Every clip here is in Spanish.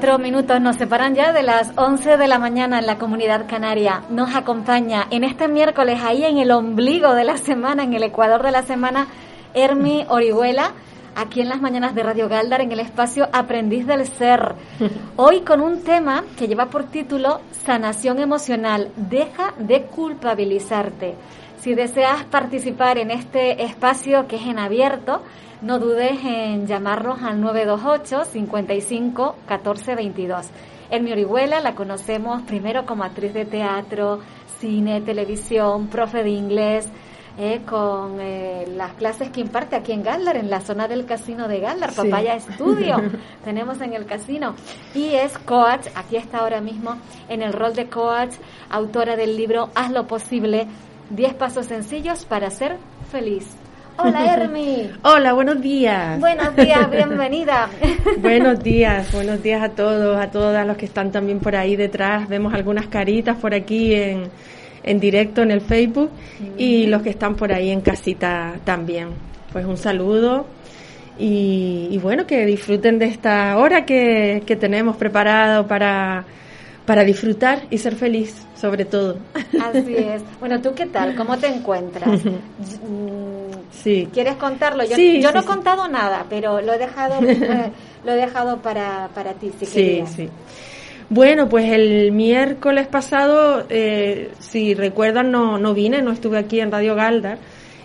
Cuatro minutos nos separan ya de las 11 de la mañana en la comunidad canaria. Nos acompaña en este miércoles, ahí en el ombligo de la semana, en el ecuador de la semana, Hermi Orihuela, aquí en las mañanas de Radio Galdar, en el espacio Aprendiz del Ser. Hoy con un tema que lleva por título Sanación Emocional. Deja de culpabilizarte. Si deseas participar en este espacio que es en abierto, no dudes en llamarnos al 928 55 14 22. mi Orihuela la conocemos primero como actriz de teatro, cine, televisión, profe de inglés, eh, con eh, las clases que imparte aquí en Galdar, en la zona del casino de Galdar, Papaya Estudio, tenemos en el casino. Y es coach, aquí está ahora mismo en el rol de coach, autora del libro Haz lo posible, 10 pasos sencillos para ser feliz. Hola, Hermi. Hola, buenos días. Buenos días, bienvenida. buenos días, buenos días a todos, a todas los que están también por ahí detrás. Vemos algunas caritas por aquí en, en directo en el Facebook y los que están por ahí en casita también. Pues un saludo y, bueno, que disfruten de esta hora que, que tenemos preparado para, para disfrutar y ser feliz, sobre todo. Así es. Bueno, ¿tú qué tal? ¿Cómo te encuentras? Sí. ¿Quieres contarlo? Yo, yo no he contado nada, pero lo he dejado, eh, lo he dejado para, para ti, si Sí, sí. Bueno, pues el miércoles pasado, eh, si recuerdan, no, no vine, no estuve aquí en Radio Galdar,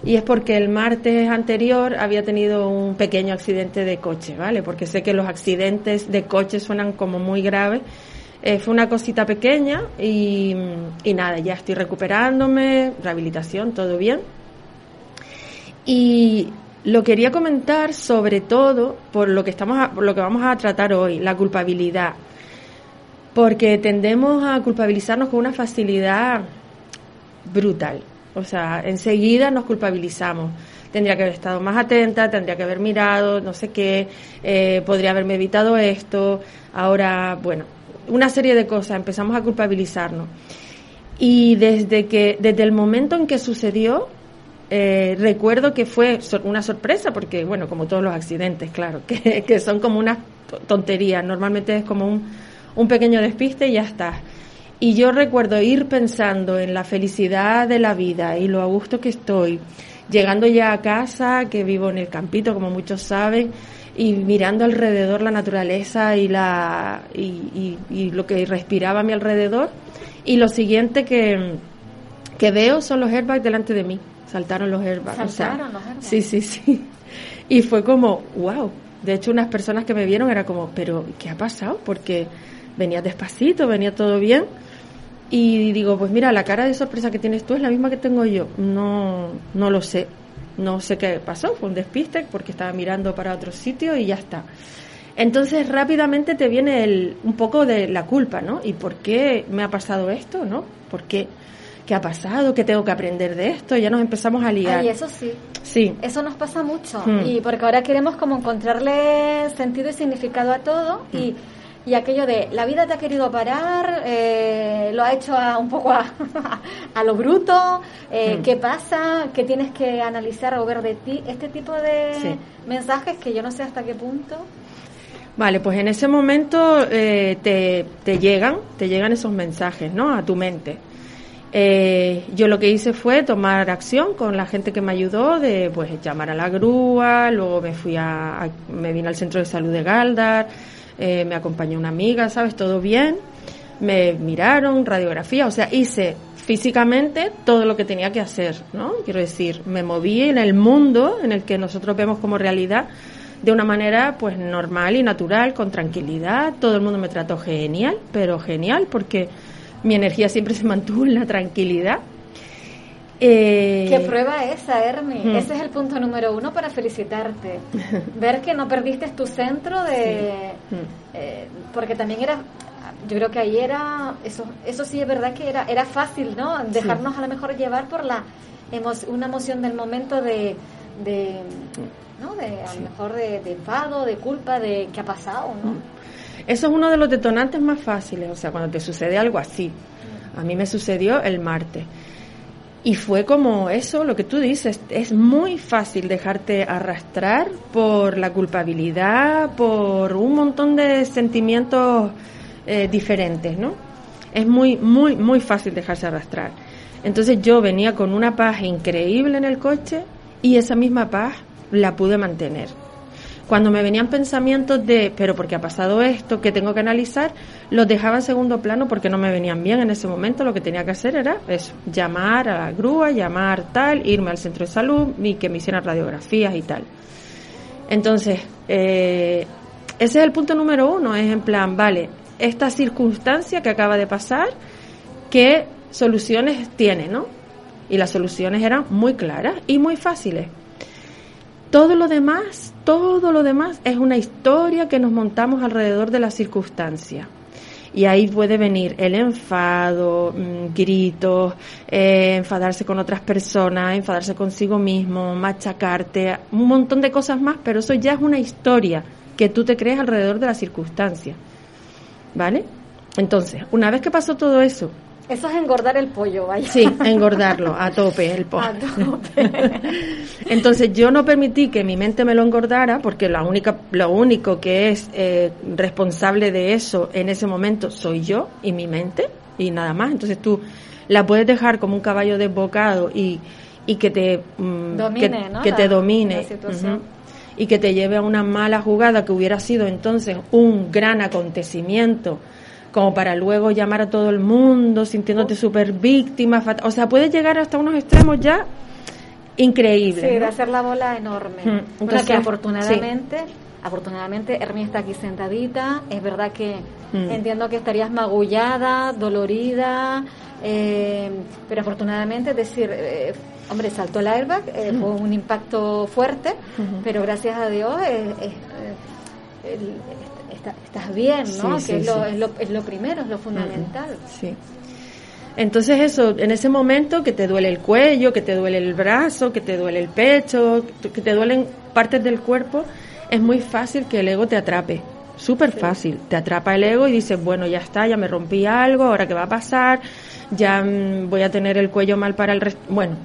y es porque el martes anterior había tenido un pequeño accidente de coche, ¿vale? Porque sé que los accidentes de coche suenan como muy graves. Eh, fue una cosita pequeña y, y nada, ya estoy recuperándome, rehabilitación, todo bien y lo quería comentar sobre todo por lo que estamos por lo que vamos a tratar hoy, la culpabilidad. Porque tendemos a culpabilizarnos con una facilidad brutal. O sea, enseguida nos culpabilizamos. Tendría que haber estado más atenta, tendría que haber mirado, no sé qué, eh, podría haberme evitado esto. Ahora, bueno, una serie de cosas, empezamos a culpabilizarnos. Y desde que, desde el momento en que sucedió, eh, recuerdo que fue una sorpresa porque, bueno, como todos los accidentes, claro, que, son como una tontería. Normalmente es como un, un pequeño despiste y ya está. Y yo recuerdo ir pensando en la felicidad de la vida y lo a gusto que estoy, llegando ya a casa, que vivo en el campito, como muchos saben, y mirando alrededor la naturaleza y, la, y, y lo que respiraba a mi alrededor. Y lo siguiente que, que veo son los airbags delante de mí saltaron los airbags. Saltaron los airbags. Sí, sí, sí. Y fue como, wow. De hecho, unas personas que me vieron era como, pero ¿qué ha pasado? Porque venía despacito, venía todo bien. Y digo, pues mira, la cara de sorpresa que tienes tú es la misma que tengo yo. No, no lo sé. No sé qué pasó. Fue un despiste porque estaba mirando para otro sitio y ya está. Entonces rápidamente te viene el, un poco de la culpa, ¿no? ¿Y por qué me ha pasado esto, no? ¿Por qué? ¿qué ha pasado? ¿Qué tengo que aprender de esto? Ya nos empezamos a liar. Y eso sí. Sí. Eso nos pasa mucho. Hmm. Y porque ahora queremos como encontrarle sentido y significado a todo y, hmm. Y aquello de la vida te ha querido parar, eh, lo ha hecho a, un poco a, a lo bruto, eh, hmm. ¿qué pasa? ¿Qué tienes que analizar o ver de ti? Este tipo de mensajes que yo no sé hasta qué punto. Vale, pues en ese momento eh, te, te llegan, te llegan esos mensajes, ¿no? A tu mente. Eh, yo lo que hice fue tomar acción con la gente que me ayudó, de pues llamar a la grúa, luego me fui a, me vine al centro de salud de Galdar, eh, me acompañó una amiga, ¿sabes? Todo bien. me miraron, radiografía, o sea, hice físicamente todo lo que tenía que hacer, ¿no? Quiero decir, me moví en el mundo en el que nosotros vemos como realidad de una manera pues normal y natural, con tranquilidad, todo el mundo me trató genial, pero genial porque mi energía siempre se mantuvo en la tranquilidad. Eh, ¿Qué prueba esa, Hermi? Ese es el punto número uno para felicitarte. Ver que no perdiste tu centro de... Eh, porque también era yo creo que ahí era, eso, eso sí es verdad que era, era fácil, ¿no? Dejarnos a lo mejor llevar por la una emoción del momento de, de ¿no? De, a lo mejor de, enfado, de culpa, de qué ha pasado, ¿no? Mm. Eso es uno de los detonantes más fáciles, o sea, cuando te sucede algo así. A mí me sucedió el martes. Y fue como eso, lo que tú dices, es muy fácil dejarte arrastrar por la culpabilidad, por un montón de sentimientos eh, diferentes, ¿no? Es muy, muy, muy fácil dejarse arrastrar. Entonces yo venía con una paz increíble en el coche y esa misma paz la pude mantener. Cuando me venían pensamientos de, pero porque ha pasado esto, que tengo que analizar, los dejaba en segundo plano porque no me venían bien en ese momento. Lo que tenía que hacer era eso, llamar a la grúa, llamar tal, irme al centro de salud y que me hicieran radiografías y tal. Entonces, eh, ese es el punto número uno, es en plan, vale, esta circunstancia que acaba de pasar, ¿qué soluciones tiene, no? Y las soluciones eran muy claras y muy fáciles. Todo lo demás, todo lo demás es una historia que nos montamos alrededor de la circunstancia. Y ahí puede venir el enfado, mm, gritos, eh, enfadarse con otras personas, enfadarse consigo mismo, machacarte, un montón de cosas más, pero eso ya es una historia que tú te crees alrededor de la circunstancia. ¿Vale? Entonces, una vez que pasó todo eso. Eso es engordar el pollo, vaya. Sí, engordarlo a tope, el pollo. Entonces yo no permití que mi mente me lo engordara porque la única, lo único que es eh, responsable de eso en ese momento soy yo y mi mente y nada más. Entonces tú la puedes dejar como un caballo desbocado y, y que te mm, domine, que, te domine y que te lleve a una mala jugada que hubiera sido entonces un gran acontecimiento como para luego llamar a todo el mundo sintiéndote súper víctima. O sea, puede llegar hasta unos extremos ya increíbles. Sí, de hacer la bola enorme. Mm, que afortunadamente, afortunadamente Hermi está aquí sentadita. Es verdad que mm. entiendo que estarías magullada, dolorida, eh, pero afortunadamente, es decir, eh, hombre, saltó el airbag, eh, fue un impacto fuerte, pero gracias a Dios estás bien, ¿no? que es, lo, es, lo, es, lo, primero, es lo fundamental. Sí. Entonces eso, en ese momento que te duele el cuello, que te duele el brazo, que te duele el pecho, que te duelen partes del cuerpo, es muy fácil que el ego te atrape. Súper fácil. Te atrapa el ego y dices, bueno, ya está, ya me rompí algo, ahora qué va a pasar, ya mm, voy a tener el cuello mal para el resto. Bueno,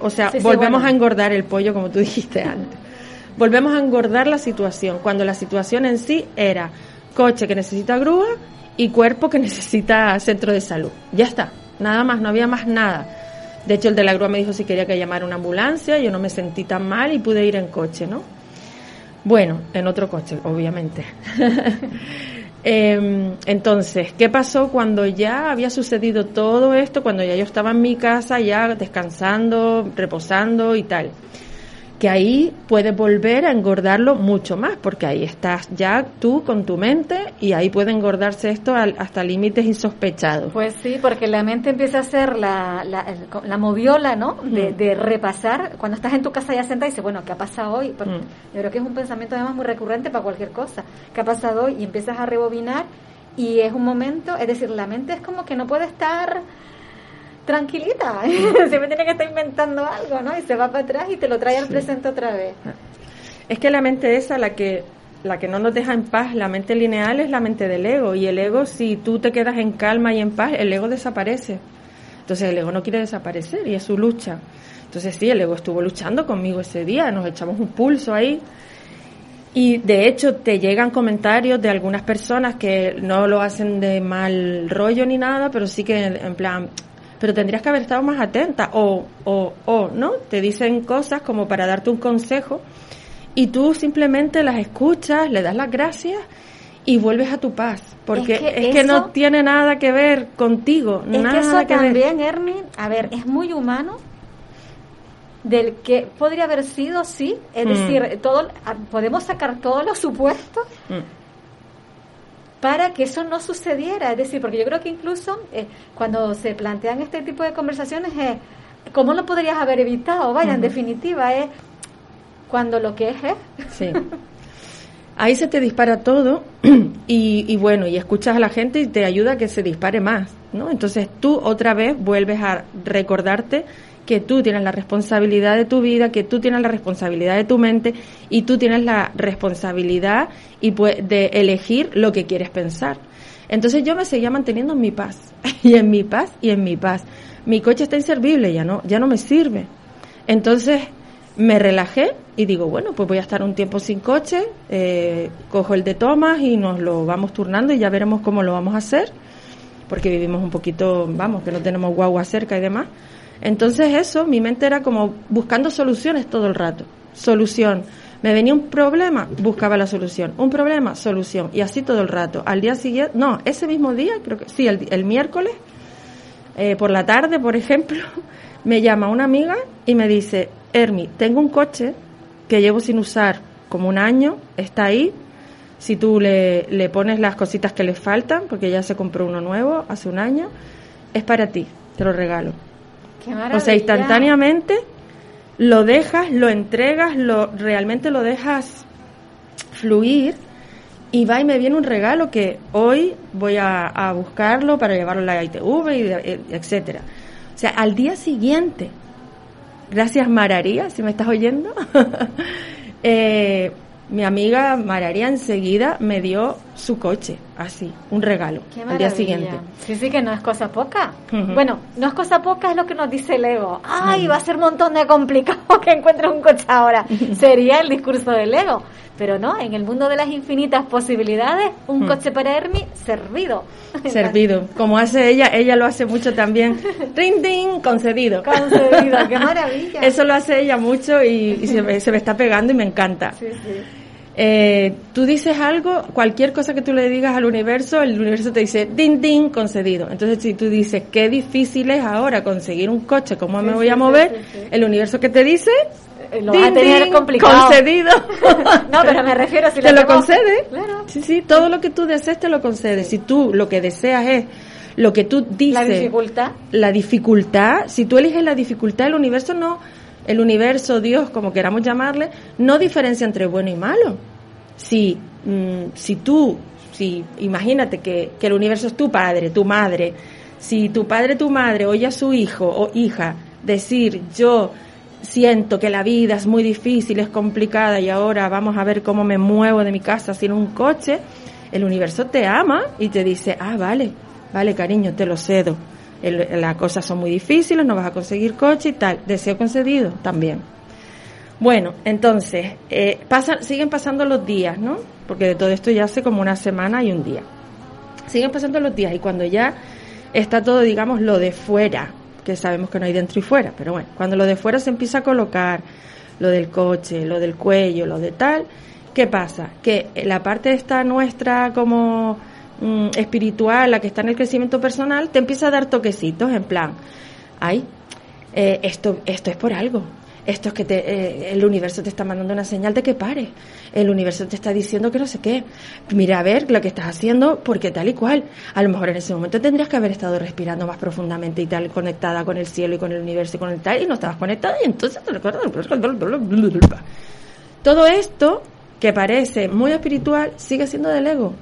o sea, volvemos a engordar el pollo como tú dijiste antes. Volvemos a engordar la situación, cuando la situación en sí era coche que necesita grúa y cuerpo que necesita centro de salud. Ya está, nada más, no había más nada. De hecho, el de la grúa me dijo si quería que llamara una ambulancia, yo no me sentí tan mal y pude ir en coche, ¿no? Bueno, en otro coche, obviamente. Em, entonces, ¿qué pasó cuando ya había sucedido todo esto? Cuando ya yo estaba en mi casa, ya descansando, reposando y tal que ahí puedes volver a engordarlo mucho más, porque ahí estás ya tú con tu mente y ahí puede engordarse esto hasta límites insospechados. Pues sí, porque la mente empieza a ser la, la, moviola, ¿no? De, mm. de, repasar. Cuando estás en tu casa ya sentada y dices, bueno, ¿qué ha pasado hoy? Porque mm. Yo creo que es un pensamiento además muy recurrente para cualquier cosa. ¿Qué ha pasado hoy? Y empiezas a rebobinar y es un momento, es decir, la mente es como que no puede estar tranquilita, siempre tiene que estar inventando algo, ¿no? Y se va para atrás y te lo trae al presente otra vez. Es que la mente esa, la que la que no nos deja en paz, la mente lineal es la mente del ego y el ego si tú te quedas en calma y en paz, el ego desaparece. Entonces el ego no quiere desaparecer y es su lucha. Entonces sí, el ego estuvo luchando conmigo ese día, nos echamos un pulso ahí. Y de hecho te llegan comentarios de algunas personas que no lo hacen de mal rollo ni nada, pero sí que en plan, pero tendrías que haber estado más atenta o, o, o, ¿no? Te dicen cosas como para darte un consejo y tú simplemente las escuchas, le das las gracias y vuelves a tu paz, porque es que, no tiene nada que ver contigo, es nada que eso también, Hermin, a ver, es muy humano del que podría haber sido, sí, es mm. decir, todo, podemos sacar todos los supuestos mm. Para que eso no sucediera, es decir, porque yo creo que incluso eh, cuando se plantean este tipo de conversaciones es, ¿cómo lo podrías haber evitado? Vaya, en definitiva, es cuando lo que es es. Sí. ahí se te dispara todo y, bueno, y escuchas a la gente y te ayuda a que se dispare más, ¿no? Entonces tú otra vez vuelves a recordarte que tú tienes la responsabilidad de tu vida, que tú tienes la responsabilidad de tu mente y tú tienes la responsabilidad y de elegir lo que quieres pensar. Entonces yo me seguía manteniendo en mi paz, y en mi paz, y en mi paz. Mi coche está inservible, ya no, ya no me sirve. Entonces me relajé y digo, bueno, pues voy a estar un tiempo sin coche, eh, cojo el de Tomás y nos lo vamos turnando y ya veremos cómo lo vamos a hacer, porque vivimos un poquito, vamos, que no tenemos guagua cerca y demás. Entonces eso, mi mente era como buscando soluciones todo el rato, solución. Me venía un problema, buscaba la solución. Un problema, solución. Y así todo el rato. Al día siguiente, no, ese mismo día, creo que sí, el, miércoles, eh, por la tarde, por ejemplo, me llama una amiga y me dice, Hermi, tengo un coche que llevo sin usar como un año, está ahí. Si tú le, le pones las cositas que le faltan, porque ya se compró uno nuevo hace un año, es para ti, te lo regalo. O sea, instantáneamente lo dejas, lo entregas, lo realmente lo dejas fluir y va y me viene un regalo que hoy voy a, buscarlo para llevarlo a la ITV, y, etcétera. O sea, al día siguiente Gracias Mararía, si me estás oyendo. eh, mi amiga Mararía enseguida me dio su coche, así, un regalo, al día siguiente. Sí, sí, que no es cosa poca. Bueno, no es cosa poca, es lo que nos dice el ego. Ay, va a ser un montón de complicado que encuentre un coche ahora. Sería el discurso del ego. Pero no, en el mundo de las infinitas posibilidades, un coche para Hermi servido. Servido, como hace ella, ella lo hace mucho también. ¡Ring, ding! Concedido. Concedido, qué maravilla. Eso lo hace ella mucho y, se, me, se, me, está pegando y me encanta. Sí, sí. Eh, tú dices algo, cualquier cosa que tú le digas al universo, el universo te dice, din, din, concedido. Entonces, si tú dices, qué difícil es ahora conseguir un coche, ¿cómo me voy a mover? el universo que te dice, eh, lo va a tener complicado. Concedido. no, pero me refiero si te lo, concede. Claro. Sí, sí, todo lo que tú desees te lo concede. Si tú lo que deseas es lo que tú dices. La dificultad. La dificultad, si tú eliges la dificultad, el universo no el universo, Dios, como queramos llamarle, no diferencia entre bueno y malo. Si, mm, si tú, si imagínate que, que el universo es tu padre, tu madre, si tu padre, tu madre oye a su hijo o hija decir yo siento que la vida es muy difícil, es complicada y ahora vamos a ver cómo me muevo de mi casa sin un coche, el universo te ama y te dice, ah, vale, vale cariño, te lo cedo las cosas son muy difíciles, no vas a conseguir coche y tal. Deseo concedido también. Bueno, entonces, eh, siguen pasando los días, ¿no? Porque de todo esto ya hace como una semana y un día. Siguen pasando los días y cuando ya está todo, digamos, lo de fuera, que sabemos que no hay dentro y fuera, pero bueno, cuando lo de fuera se empieza a colocar, lo del coche, lo del cuello, lo de tal, ¿qué pasa? Que la parte esta nuestra como Mm, espiritual, la que está en el crecimiento personal, te empieza a dar toquecitos en plan, ay, eh, esto, esto es por algo. Esto es que te, eh, el universo te está mandando una señal de que pare. El universo te está diciendo que no sé qué. Mira a ver lo que estás haciendo porque tal y cual. A lo mejor en ese momento tendrías que haber estado respirando más profundamente y tal, conectada con el cielo y con el universo y con el tal, y no estabas conectada y entonces Todo esto que parece muy espiritual sigue siendo del ego.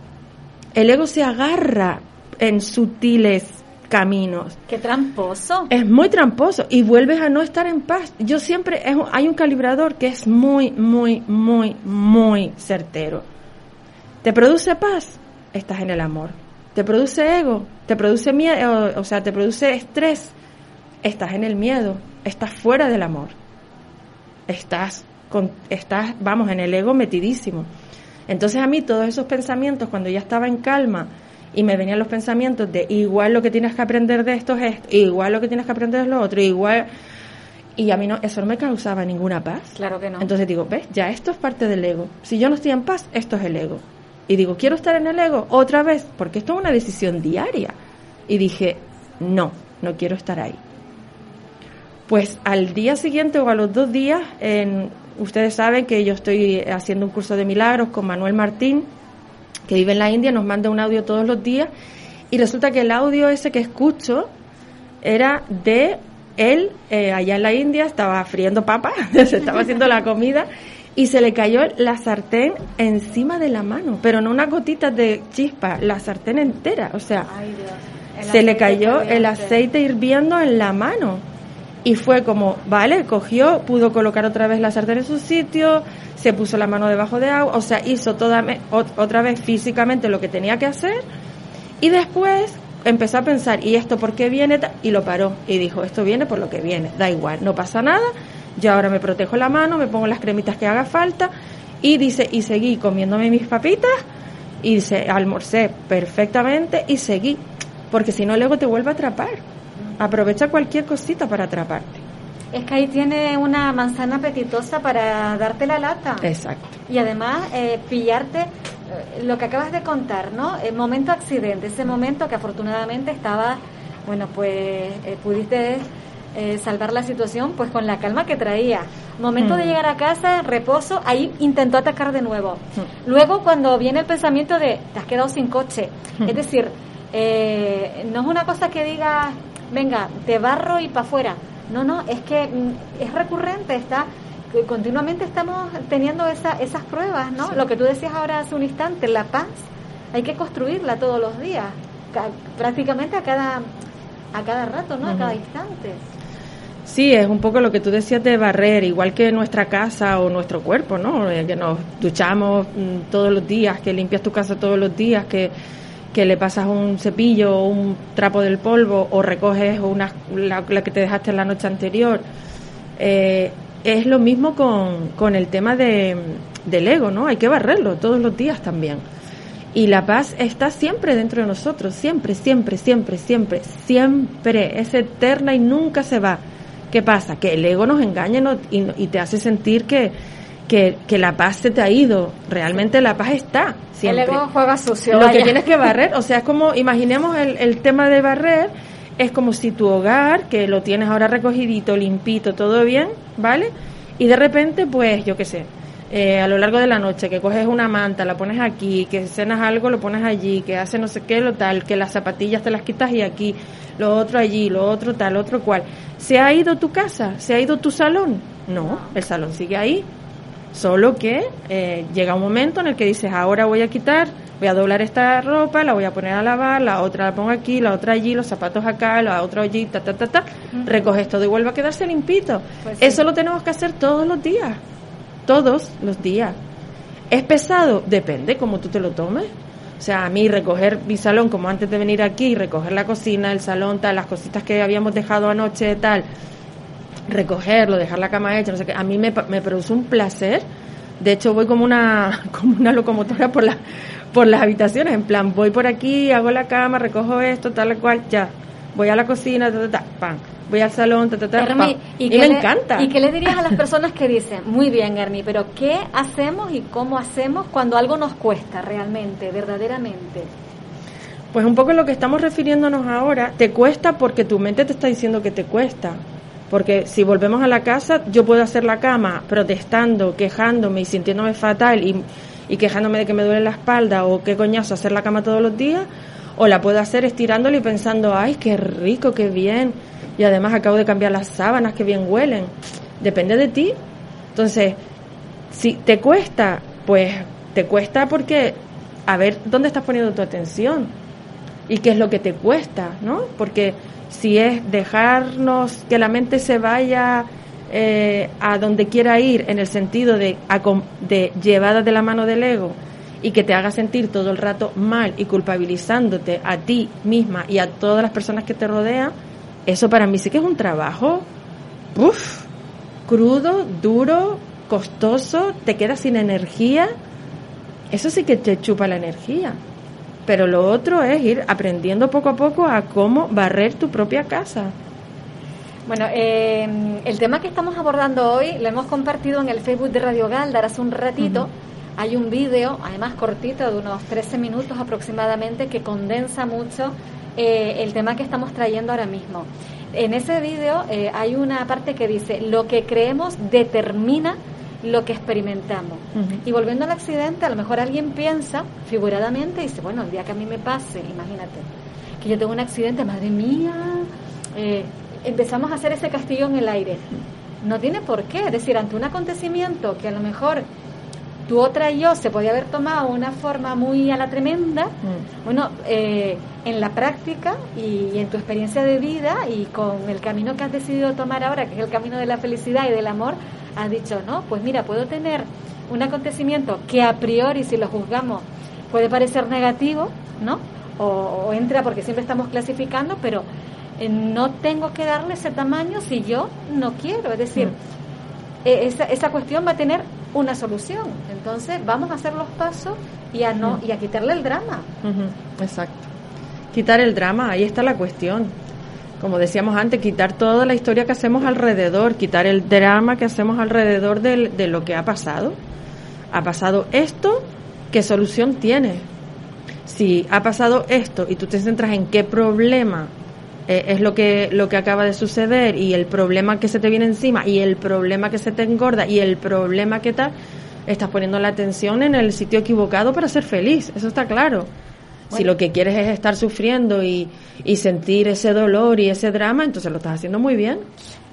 El ego se agarra en sutiles caminos. Qué tramposo. Es muy tramposo y vuelves a no estar en paz. Yo siempre, hay un calibrador que es muy, muy, muy, muy certero. ¿Te produce paz? Estás en el amor. ¿Te produce ego? ¿Te produce miedo? O sea, ¿te produce estrés? Estás en el miedo. Estás fuera del amor. Estás, con, estás, vamos, en el ego metidísimo. Entonces a mí todos esos pensamientos, cuando ya estaba en calma y me venían los pensamientos de igual lo que tienes que aprender de esto es esto, igual lo que tienes que aprender de lo otro, igual... Y a mí no, eso no me causaba ninguna paz. Claro que no. Entonces digo, ves, ya esto es parte del ego. Si yo no estoy en paz, esto es el ego. Y digo, quiero estar en el ego otra vez, porque esto es una decisión diaria. Y dije, no, no quiero estar ahí. Pues al día siguiente o a los dos días, en, ustedes saben que yo estoy haciendo un curso de milagros con Manuel Martín, que vive en la India, nos manda un audio todos los días y resulta que el audio ese que escucho era de él eh, allá en la India, estaba friendo papas, se estaba haciendo la comida y se le cayó la sartén encima de la mano, pero no una gotita de chispa, la sartén entera, o sea, se le cayó el aceite hirviendo en la mano. Y fue como, vale, cogió, pudo colocar otra vez la sartén en su sitio, se puso la mano debajo de agua, o sea, hizo toda, otra vez físicamente lo que tenía que hacer y después empezó a pensar, ¿y esto por qué viene? Y lo paró y dijo, esto viene por lo que viene, da igual, no pasa nada, yo ahora me protejo la mano, me pongo las cremitas que haga falta y dice, y seguí comiéndome mis papitas y dice, almorcé perfectamente y seguí, porque si no luego te vuelve a atrapar. Aprovecha cualquier cosita para atraparte. Es que ahí tiene una manzana apetitosa para darte la lata. Exacto. Y además eh, pillarte eh, lo que acabas de contar, ¿no? El momento accidente, ese momento que afortunadamente estaba, bueno, pues eh, pudiste salvar la situación pues con la calma que traía. Momento de mm. llegar a casa, reposo, ahí intentó atacar de nuevo. Mm. Luego cuando viene el pensamiento de, te has quedado sin coche. Mm. Es decir, no es una cosa que diga venga, te barro y para afuera. No, no, es que mm, es recurrente, está continuamente estamos teniendo esa, esas pruebas, ¿no? Lo que tú decías ahora hace un instante, la paz, hay que construirla todos los días, prácticamente a cada, a cada rato, ¿no? A cada instante. Sí, es un poco lo que tú decías de barrer, igual que nuestra casa o nuestro cuerpo, ¿no? Eh, que nos duchamos mm, todos los días, que limpias tu casa todos los días, que que le pasas un cepillo o un trapo del polvo o recoges una, la, que te dejaste la noche anterior. Eh, es lo mismo con, con el tema de, del ego, ¿no? Hay que barrerlo todos los días también. Y la paz está siempre dentro de nosotros, siempre, siempre, siempre, siempre, siempre. Es eterna y nunca se va. ¿Qué pasa? Que el ego nos engaña y te hace sentir que, que, que, la paz se te ha ido. Realmente la paz está. Siempre. El ego juega sucio. Lo que tienes que barrer, o sea, es como, imaginemos el, el tema de barrer, es como si tu hogar, que lo tienes ahora recogidito, limpito, todo bien, ¿vale? Y de repente, pues, yo qué sé, eh, a lo largo de la noche, que coges una manta, la pones aquí, que cenas algo, lo pones allí, que hace no sé qué, lo tal, que las zapatillas te las quitas y aquí, lo otro allí, lo otro tal, otro cual. ¿Se ha ido tu casa? ¿Se ha ido tu salón? No, el salón sigue ahí, Solo que eh, llega un momento en el que dices, ahora voy a quitar, voy a doblar esta ropa, la voy a poner a lavar, la otra la pongo aquí, la otra allí, los zapatos acá, la otra allí, ta, ta, ta, ta. Recoges todo y vuelve a quedarse limpito. Pues Eso lo tenemos que hacer todos los días. Todos los días. ¿Es pesado? Depende, como tú te lo tomes. O sea, a mí recoger mi salón, como antes de venir aquí, recoger la cocina, el salón, tal, las cositas que habíamos dejado anoche, tal, recogerlo, dejar la cama hecha, no sé qué, a mí me, me produce un placer. De hecho, voy como una, como una locomotora por, la, por las habitaciones, en plan, voy por aquí, hago la cama, recojo esto, tal cual, ya. Voy a la cocina, ta, ta, ta, Voy al salón, ta, ta, ta, ¿y, me encanta. ¿Y qué le dirías a las personas que dicen, muy bien, Ernie, pero qué hacemos y cómo hacemos cuando algo nos cuesta realmente, verdaderamente? Pues un poco lo que estamos refiriéndonos ahora, te cuesta porque tu mente te está diciendo que te cuesta. Porque si volvemos a la casa, yo puedo hacer la cama protestando, quejándome y sintiéndome fatal y, y quejándome de que me duele la espalda o qué coñazo hacer la cama todos los días, o la puedo hacer estirándole y pensando, ay, qué rico, qué bien. Y además acabo de cambiar las sábanas, que bien huelen. Depende de ti. Entonces, si te cuesta, pues te cuesta porque a ver dónde estás poniendo tu atención y qué es lo que te cuesta, ¿no? Porque si es dejarnos que la mente se vaya eh, a donde quiera ir en el sentido de, de llevada de la mano del ego y que te haga sentir todo el rato mal y culpabilizándote a ti misma y a todas las personas que te rodean, eso para mí sí que es un trabajo uf, crudo, duro, costoso, te quedas sin energía. Eso sí que te chupa la energía. Pero lo otro es ir aprendiendo poco a poco a cómo barrer tu propia casa. Bueno, eh, el tema que estamos abordando hoy lo hemos compartido en el Facebook de Radio Galdar hace un ratito, hay un vídeo, además cortito, de unos 13 minutos aproximadamente, que condensa mucho eh, el tema que estamos trayendo ahora mismo. En ese vídeo eh, hay una parte que dice, lo que creemos determina lo que experimentamos. Y volviendo al accidente, a lo mejor alguien piensa figuradamente y dice, bueno, el día que a mí me pase, imagínate, que yo tengo un accidente, madre mía, eh, empezamos a hacer ese castillo en el aire. No tiene por qué, es decir, ante un acontecimiento que a lo mejor tu otra yo se podía haber tomado una forma muy a la tremenda, mm. bueno, eh, en la práctica y, en tu experiencia de vida y con el camino que has decidido tomar ahora, que es el camino de la felicidad y del amor, has dicho, no, pues mira, puedo tener un acontecimiento que a priori, si lo juzgamos, puede parecer negativo, ¿no? O, entra porque siempre estamos clasificando, pero eh, no tengo que darle ese tamaño si yo no quiero. Es decir, mm. e, esa, esa cuestión va a tener una solución. Entonces, vamos a hacer los pasos y a no y a quitarle el drama. Exacto. Quitar el drama, ahí está la cuestión. Como decíamos antes, quitar toda la historia que hacemos alrededor, quitar el drama que hacemos alrededor de, de lo que ha pasado. Ha pasado esto, ¿qué solución tiene? Si ha pasado esto y tú te centras en qué problema eh, es lo que, lo que acaba de suceder y el problema que se te viene encima y el problema que se te engorda y el problema que tal, estás poniendo la atención en el sitio equivocado para ser feliz, eso está claro. Si lo que quieres es estar sufriendo y, y, sentir ese dolor y ese drama, entonces lo estás haciendo muy bien.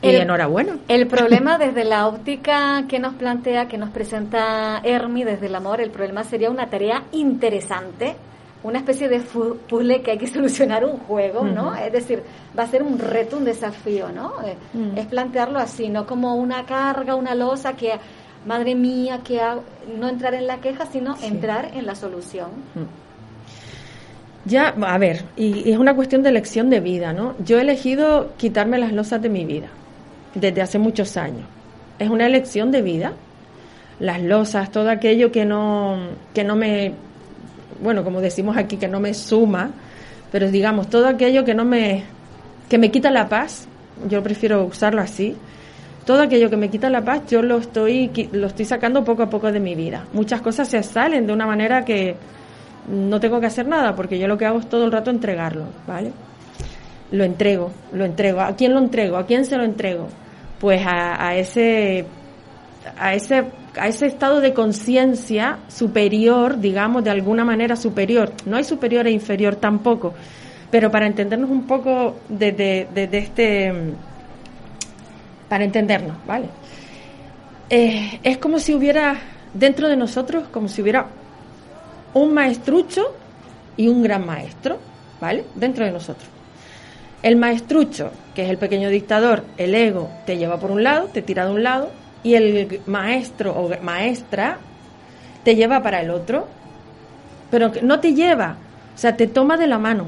y enhorabuena. El problema desde la óptica que nos plantea, que nos presenta Hermi desde el amor, el problema sería una tarea interesante una especie de puzzle que hay que solucionar un juego, ¿no? Es decir, va a ser un reto, un desafío, ¿no? Eh, es plantearlo así, no como una carga, una losa que, madre mía, que no entrar en la queja, sino entrar en la solución. Ya, a ver, y, es una cuestión de elección de vida, ¿no? Yo he elegido quitarme las losas de mi vida desde hace muchos años. Es una elección de vida. Las losas, todo aquello que no, que no me bueno, como decimos aquí, que no me suma, pero digamos, todo aquello que no me, que me quita la paz, yo prefiero usarlo así, todo aquello que me quita la paz, yo lo estoy, lo estoy sacando poco a poco de mi vida. Muchas cosas se salen de una manera que no tengo que hacer nada, porque yo lo que hago es todo el rato entregarlo, ¿vale? Lo entrego, lo entrego. ¿A quién lo entrego? ¿A quién se lo entrego? Pues a, a ese, a ese a ese estado de conciencia superior, digamos, de alguna manera superior. No hay superior e inferior tampoco, pero para entendernos un poco desde de, este... para entendernos, ¿vale? Eh, es como si hubiera dentro de nosotros, como si hubiera un maestrucho y un gran maestro, ¿vale? Dentro de nosotros. El maestrucho, que es el pequeño dictador, el ego, te lleva por un lado, te tira de un lado, y el maestro o maestra te lleva para el otro, pero no te lleva, o sea, te toma de la mano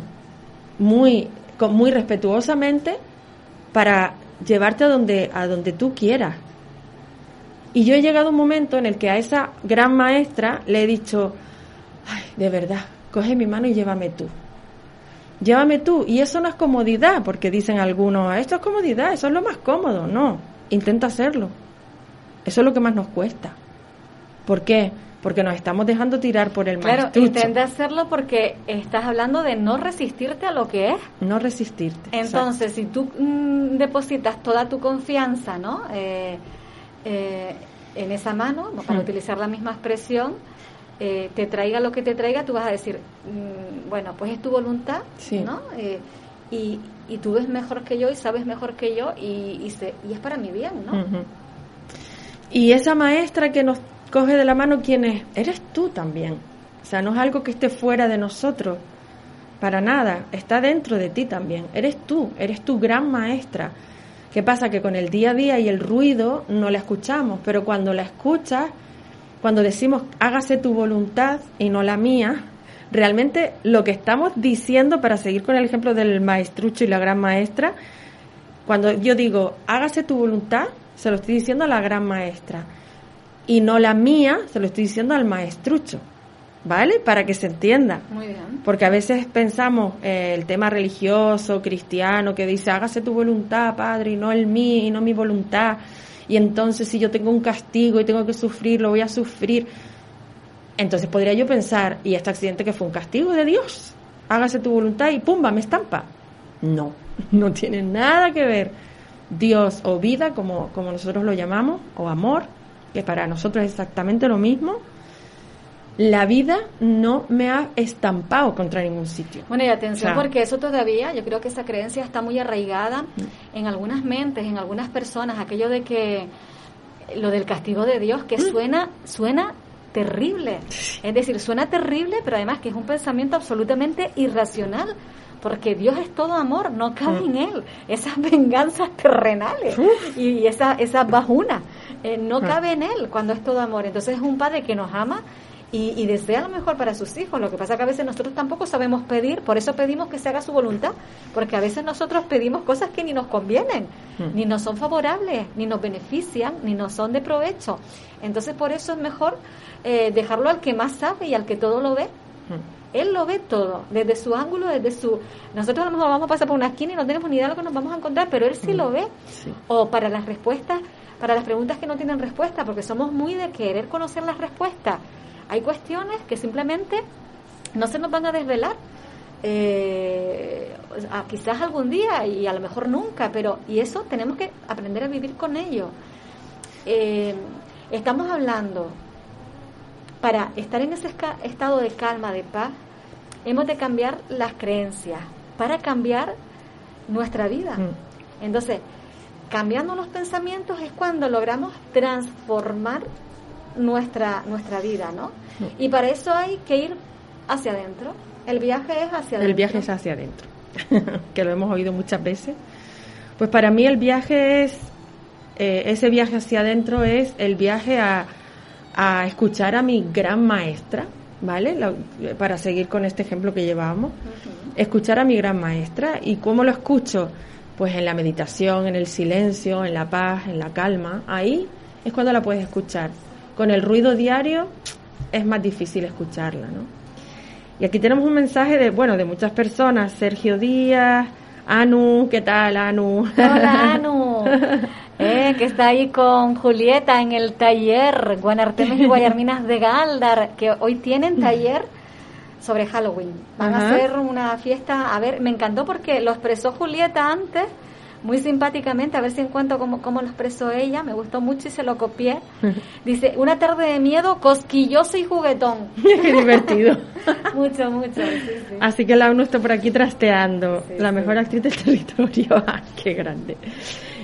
muy, muy respetuosamente para llevarte a donde, a donde tú quieras. Y yo he llegado a un momento en el que a esa gran maestra le he dicho, ay, de verdad, coge mi mano y llévame tú. Llévame tú. Y eso no es comodidad, porque dicen algunos, esto es comodidad, eso es lo más cómodo. No, intenta hacerlo. Eso es lo que más nos cuesta. ¿Por qué? Porque nos estamos dejando tirar por el Claro, intenta hacerlo porque estás hablando de no resistirte a lo que es. No resistirte. Entonces, si tú mm, depositas toda tu confianza, ¿no? Eh, eh, en esa mano, para hmm. utilizar la misma expresión, eh, te traiga lo que te traiga, tú vas a decir, mm, bueno, pues es tu voluntad, ¿no? Y, y, tú ves mejor que yo y sabes mejor que yo y, y, y es para mi bien, ¿no? Y esa maestra que nos coge de la mano, ¿quién es? Eres tú también. O sea, no es algo que esté fuera de nosotros, para nada, está dentro de ti también. Eres tú, eres tu gran maestra. ¿Qué pasa? Que con el día a día y el ruido no la escuchamos, pero cuando la escuchas, cuando decimos hágase tu voluntad y no la mía, realmente lo que estamos diciendo, para seguir con el ejemplo del maestrucho y la gran maestra, cuando yo digo hágase tu voluntad, se lo estoy diciendo a la gran maestra. Y no la mía, se lo estoy diciendo al maestrucho. ¿Vale? Para que se entienda. Muy bien. Porque a veces pensamos eh, el tema religioso, cristiano, que dice, hágase tu voluntad, Padre, y no el mío, y no mi voluntad. Y entonces si yo tengo un castigo y tengo que sufrir, lo voy a sufrir. Entonces podría yo pensar, ¿y este accidente que fue un castigo de Dios? Hágase tu voluntad y ¡pumba! me estampa. No, no tiene nada que ver Dios o vida, como, como nosotros lo llamamos, o amor, que para nosotros es exactamente lo mismo. La vida no me ha estampado contra ningún sitio. Bueno, y atención, porque eso todavía, yo creo que esa creencia está muy arraigada mm. en algunas mentes, en algunas personas, aquello de que lo del castigo de Dios, que mm. suena, suena terrible. Es decir, suena terrible, pero además que es un pensamiento absolutamente irracional, porque Dios es todo amor, no cabe mm. en él esas venganzas terrenales y esas esa bajunas, eh, no mm. cabe en él cuando es todo amor. Entonces es un padre que nos ama y, desea lo mejor para sus hijos. Lo que pasa que a veces nosotros tampoco sabemos pedir, por eso pedimos que se haga su voluntad, porque a veces nosotros pedimos cosas que ni nos convienen, mm. ni nos son favorables, ni nos benefician, ni nos son de provecho. Entonces por eso es mejor eh, dejarlo al que más sabe y al que todo lo ve. Él lo ve todo, desde su ángulo, desde su... Nosotros a lo mejor vamos a pasar por una esquina y no tenemos ni idea de lo que nos vamos a encontrar, pero él sí lo ve. O para las respuestas, para las preguntas que no tienen respuesta, porque somos muy de querer conocer las respuestas. Hay cuestiones que simplemente no se nos van a desvelar. Eh, quizás algún día y a lo mejor nunca, pero y eso tenemos que aprender a vivir con ello. Eh, estamos hablando para estar en ese estado de calma, de paz, hemos de cambiar las creencias para cambiar nuestra vida. Mm. Entonces, cambiando los pensamientos es cuando logramos transformar nuestra, nuestra vida, ¿no? Mm. Y para eso hay que ir hacia adentro. El viaje es hacia adentro. El viaje es hacia adentro, que lo hemos oído muchas veces. Pues para mí el viaje es, eh, ese viaje hacia adentro es el viaje a, a escuchar a mi gran maestra, ¿vale? para seguir con este ejemplo que llevábamos, escuchar a mi gran maestra y cómo lo escucho, pues en la meditación, en el silencio, en la paz, en la calma, ahí es cuando la puedes escuchar. Con el ruido diario es más difícil escucharla, ¿no? Y aquí tenemos un mensaje de, bueno, de muchas personas, Sergio Díaz, Anu, ¿qué tal, Anu? Hola, Anu. Eh, que está ahí con Julieta en el taller Guanartemes y Guayarminas de Galdar, que hoy tienen taller sobre Halloween. Van a hacer una fiesta, a ver, me encantó porque lo expresó Julieta antes muy simpáticamente, a ver si encuentro cómo, cómo lo expresó ella, me gustó mucho y se lo copié. Dice, una tarde de miedo, cosquilloso y juguetón. Qué divertido. mucho, mucho. Así que la UNO está por aquí trasteando, la mejor actriz del territorio. Ah, qué grande!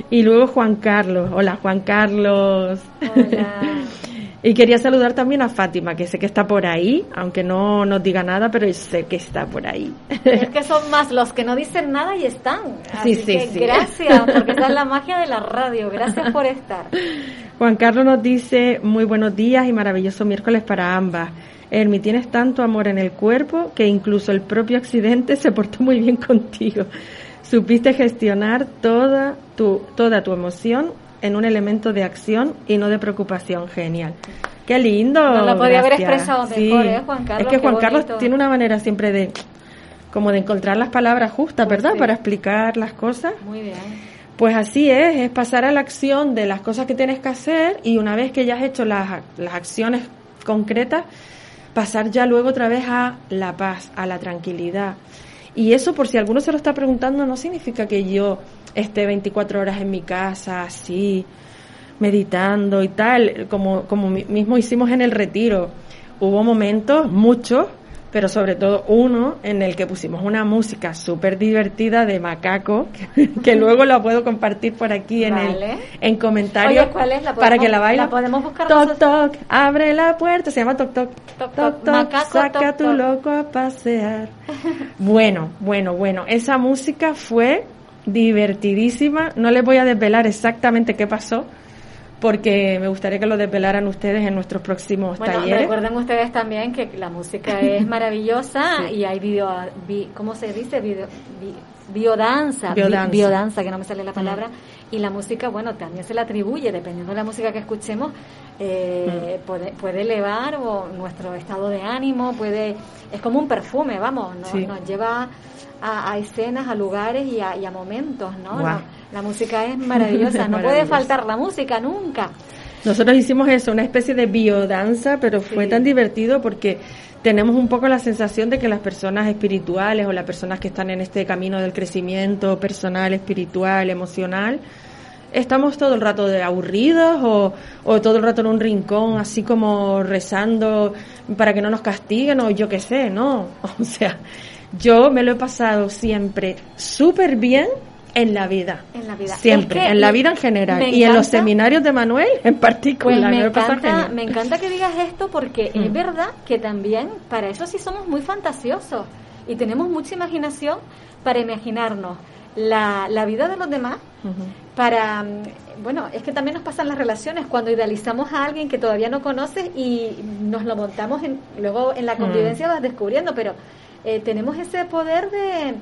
Y luego Juan Carlos. Hola, Juan Carlos. Hola. Y quería saludar también a Fátima, que sé que está por ahí, aunque no nos diga nada, pero sé que está por ahí. Es que son más los que no dicen nada y están. Así sí, sí, sí. Gracias, porque esa es la magia de la radio. Gracias por estar. Juan Carlos nos dice, muy buenos días y maravilloso miércoles para ambas. Hermi, tienes tanto amor en el cuerpo que incluso el propio accidente se portó muy bien contigo. Supiste gestionar toda tu, toda tu emoción en un elemento de acción y no de preocupación. Genial. Qué lindo. No lo podía haber expresado mejor, ¿eh, Juan Carlos? Es que Juan Carlos tiene una manera siempre de como de encontrar las palabras justas, pues ¿verdad? Para explicar las cosas. Muy bien. Pues así es, es pasar a la acción de las cosas que tienes que hacer y una vez que ya has hecho las, las acciones concretas, pasar ya luego otra vez a la paz, a la tranquilidad. Y eso, por si alguno se lo está preguntando, no significa que yo esté 24 horas en mi casa, así, meditando y tal, como, como mismo hicimos en el retiro. Hubo momentos, muchos, pero sobre todo uno en el que pusimos una música súper divertida de macaco, que, luego la puedo compartir por aquí en el en comentarios para que la bailen. podemos buscar toc toc, abre la puerta, se llama toc toc, toc toc, toc saca tu loco a pasear. bueno, bueno, bueno, esa música fue divertidísima. No les voy a desvelar exactamente qué pasó, porque me gustaría que lo desvelaran ustedes en nuestros próximos bueno, talleres. Recuerden ustedes también que la música es maravillosa y hay video, ¿cómo se dice? Video, biodanza, biodanza. que no me sale la palabra, y la música, bueno, también se le atribuye, dependiendo de la música que escuchemos, eh, puede, puede elevar o nuestro estado de ánimo, puede, es como un perfume, vamos, nos lleva a, escenas, a lugares y a, momentos, ¿no? La, música es maravillosa, no puede faltar la música nunca. Nosotros hicimos eso, una especie de biodanza, pero fue tan divertido porque tenemos un poco la sensación de que las personas espirituales o las personas que están en este camino del crecimiento personal, espiritual, emocional, estamos todo el rato de aburridos o, o, todo el rato en un rincón así como rezando para que no nos castiguen o yo qué sé, ¿no? O sea, yo me lo he pasado siempre súper bien en la vida. En la vida. Siempre, en la vida en general. Y en los seminarios de Manuel en particular. Pues me, encanta, me encanta que digas esto porque es mm. verdad que también para eso sí somos muy fantasiosos y tenemos mucha imaginación para imaginarnos la, la vida de los demás, para, mm, bueno, es que también nos pasan las relaciones cuando idealizamos a alguien que todavía no conoces y nos lo montamos, en, luego en la mm. convivencia vas descubriendo, pero eh, tenemos ese poder de,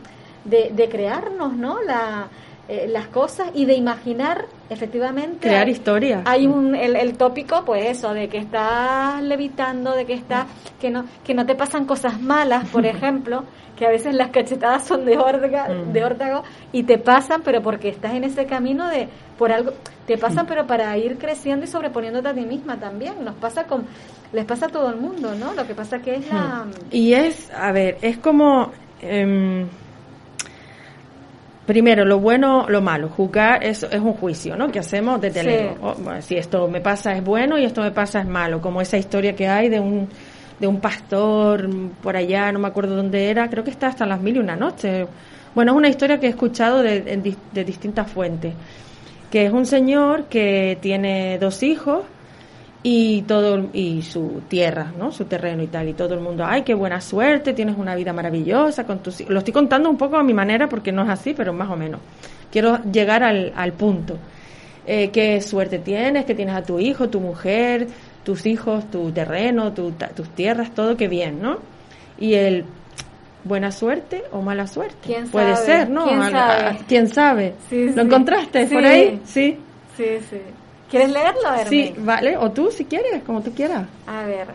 de, de crearnos, ¿no? La, eh, las cosas y de imaginar efectivamente crear historia hay un el, el, tópico pues eso de que estás levitando de que estás que no que no te pasan cosas malas por ejemplo que a veces las cachetadas son de órdago, mm. de órdago y te pasan pero porque estás en ese camino de por algo te pasan pero para ir creciendo y sobreponiéndote a ti misma también nos pasa con les pasa a todo el mundo no lo que pasa que es la mm. y es a ver es como eh, Primero, lo bueno, lo malo. Juzgar es, es un juicio, ¿no? Que hacemos desde el oh, si esto me pasa es bueno y esto me pasa es malo. Como esa historia que hay de un, de un pastor por allá, no me acuerdo dónde era, creo que está hasta las mil y una noches. Bueno, es una historia que he escuchado de, de distintas fuentes. Que es un señor que tiene dos hijos y todo y su tierra, ¿no? Su terreno y tal y todo el mundo, ay, qué buena suerte, tienes una vida maravillosa con tus lo estoy contando un poco a mi manera porque no es así, pero más o menos. Quiero llegar al, al punto. Eh, qué suerte tienes, que tienes a tu hijo, tu mujer, tus hijos, tu terreno, tus tierras, todo que bien, ¿no? Y el buena suerte o mala suerte. ¿Quién Puede ser, ¿no? ¿Quién sabe? ¿Quién sabe? ¿Lo encontraste por ahí? Sí. Sí, sí. ¿Quieres leerlo, Hermes? Sí, vale. O tú, si quieres, como tú quieras. A ver.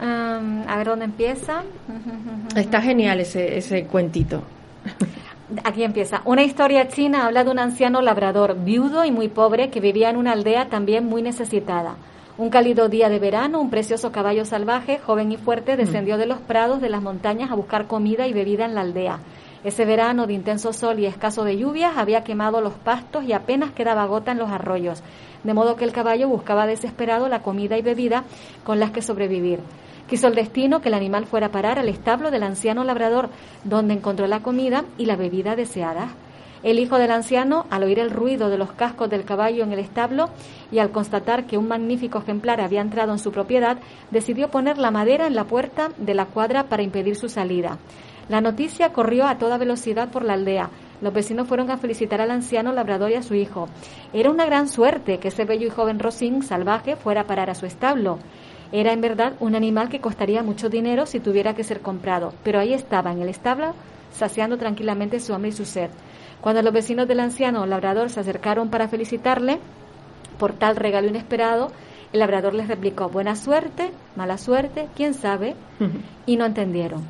a ver dónde empieza. Está genial ese, ese cuentito. Aquí empieza. Una historia china habla de un anciano labrador, viudo y muy pobre, que vivía en una aldea también muy necesitada. Un cálido día de verano, un precioso caballo salvaje, joven y fuerte, descendió de los prados de las montañas a buscar comida y bebida en la aldea. Ese verano de intenso sol y escaso de lluvias había quemado los pastos y apenas quedaba gota en los arroyos, de modo que el caballo buscaba desesperado la comida y bebida con las que sobrevivir. Quiso el destino que el animal fuera a parar al establo del anciano labrador, donde encontró la comida y la bebida deseadas. El hijo del anciano, al oír el ruido de los cascos del caballo en el establo y al constatar que un magnífico ejemplar había entrado en su propiedad, decidió poner la madera en la puerta de la cuadra para impedir su salida. La noticia corrió a toda velocidad por la aldea. Los vecinos fueron a felicitar al anciano labrador y a su hijo. Era una gran suerte que ese bello y joven Rosín salvaje fuera a parar a su establo. Era en verdad un animal que costaría mucho dinero si tuviera que ser comprado, pero ahí estaba en el establo saciando tranquilamente su hambre y su sed. Cuando los vecinos del anciano labrador se acercaron para felicitarle por tal regalo inesperado, el labrador les replicó buena suerte, mala suerte, quién sabe, y no entendieron.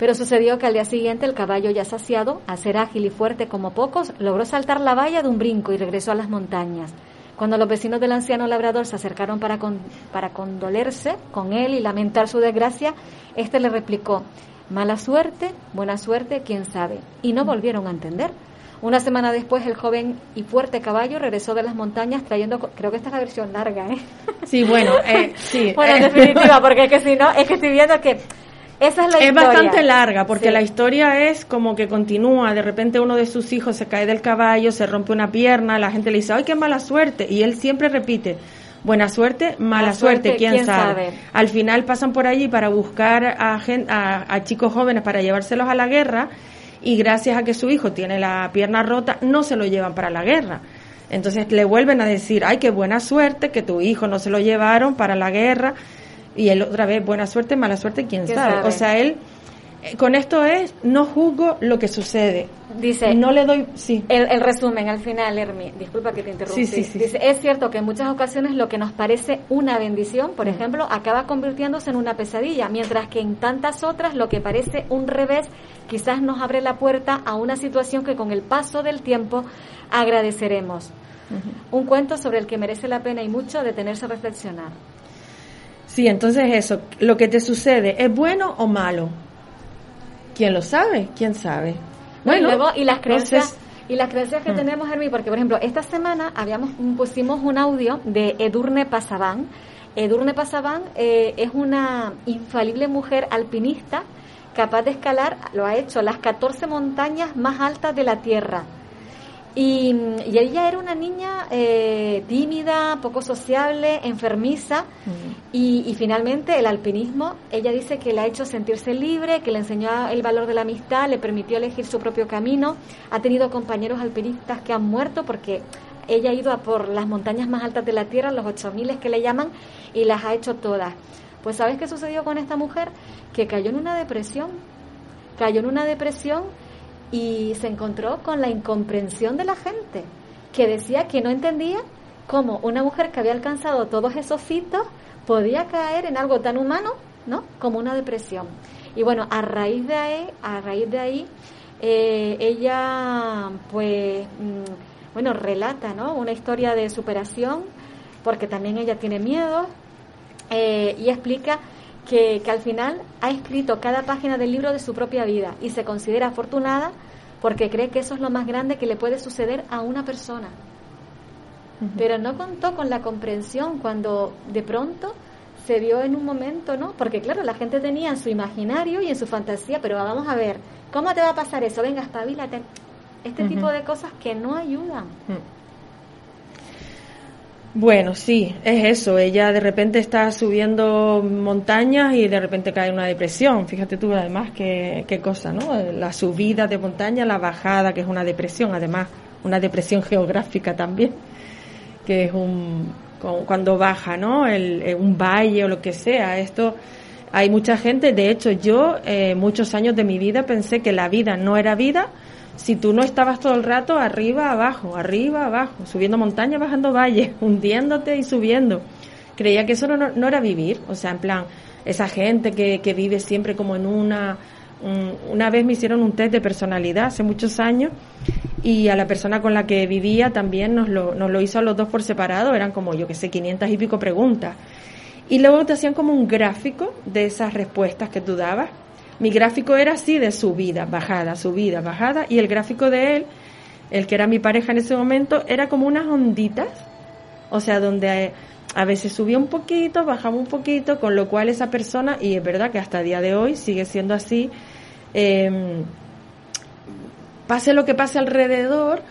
Pero sucedió que al día siguiente el caballo ya saciado, a ser ágil y fuerte como pocos, logró saltar la valla de un brinco y regresó a las montañas. Cuando los vecinos del anciano labrador se acercaron para, para condolerse con él y lamentar su desgracia, éste le replicó, mala suerte, buena suerte, quién sabe. Y no volvieron a entender. Una semana después, el joven y fuerte caballo regresó de las montañas trayendo, creo que esta es la versión larga, ¿eh? Sí, bueno, eh, sí. bueno, en definitiva, porque es que si no, es que estoy viendo que esa es la es bastante larga porque la historia es como que continúa. De repente uno de sus hijos se cae del caballo, se rompe una pierna, la gente le dice, ¡ay, qué mala suerte! Y él siempre repite, buena suerte, mala suerte, ¿quién, sabe? Al final pasan por allí para buscar a, a, chicos jóvenes para llevárselos a la guerra y gracias a que su hijo tiene la pierna rota, no se lo llevan para la guerra. Entonces le vuelven a decir, ay, qué buena suerte que tu hijo no se lo llevaron para la guerra y él otra vez, buena suerte, mala suerte, quién sabe? O sea, él eh, con esto es no juzgo lo que sucede. Dice, no le doy, sí. El, resumen al final, Hermi, disculpa que te interrumpí. Sí, sí, Dice, es cierto que en muchas ocasiones lo que nos parece una bendición, por ejemplo, acaba convirtiéndose en una pesadilla, mientras que en tantas otras lo que parece un revés quizás nos abre la puerta a una situación que con el paso del tiempo agradeceremos. Un cuento sobre el que merece la pena y mucho detenerse a reflexionar. Sí, entonces eso, lo que te sucede, ¿es bueno o malo? ¿Quién lo sabe? ¿Quién sabe? Bueno, y, luego, y las creencias... y las creencias que mm. tenemos, Hermi, porque por ejemplo, esta semana habíamos pusimos un audio de Edurne Pasaban. Edurne Pasaban eh, es una infalible mujer alpinista capaz de escalar, lo ha hecho, las 14 montañas más altas de la Tierra. Y, ella era una niña eh, tímida, poco sociable, enfermiza y, finalmente el alpinismo, ella dice que le ha hecho sentirse libre, que le enseñó el valor de la amistad, le permitió elegir su propio camino, ha tenido compañeros alpinistas que han muerto porque ella ha ido a por las montañas más altas de la Tierra, los 8000 que le llaman, y las ha hecho todas. Pues ¿sabes qué sucedió con esta mujer? Que cayó en una depresión, cayó en una depresión y se encontró con la incomprensión de la gente, que decía que no entendía cómo una mujer que había alcanzado todos esos hitos podía caer en algo tan humano, ¿no? Como una depresión. Y bueno, a raíz de ahí, a raíz de ahí, eh, ella, pues, mm, bueno, relata, ¿no? Una historia de superación, porque también ella tiene miedo, eh, y explica que, al final ha escrito cada página del libro de su propia vida y se considera afortunada porque cree que eso es lo más grande que le puede suceder a una persona. Pero no contó con la comprensión cuando de pronto se vio en un momento, ¿no? Porque claro, la gente tenía en su imaginario y en su fantasía, pero vamos a ver, ¿cómo te va a pasar eso? Venga, espabilate. Este tipo de cosas que no ayudan. Bueno, sí, es eso. Ella de repente está subiendo montañas y de repente cae en una depresión. Fíjate tú, además, qué, qué cosa, ¿no? La subida de montaña, la bajada, que es una depresión, además, una depresión geográfica también, que es un. cuando baja, ¿no? El, un valle o lo que sea. Esto. Hay mucha gente, de hecho, yo, eh, muchos años de mi vida pensé que la vida no era vida si tú no estabas todo el rato arriba, abajo, arriba, abajo, subiendo montaña, bajando valles, hundiéndote y subiendo. Creía que eso no, no, era vivir, o sea, en plan, esa gente que, que vive siempre como en una... una vez me hicieron un test de personalidad hace muchos años y a la persona con la que vivía también nos lo, nos lo hizo a los dos por separado, eran como yo que sé, 500 y pico preguntas. Y luego te hacían como un gráfico de esas respuestas que tú dabas mi gráfico era así de subida, bajada, subida, bajada, y el gráfico de él, el que era mi pareja en ese momento, era como unas onditas, o sea, donde a veces subía un poquito, bajaba un poquito, con lo cual esa persona, y es verdad que hasta el día de hoy sigue siendo así, em, pase lo que pase alrededor,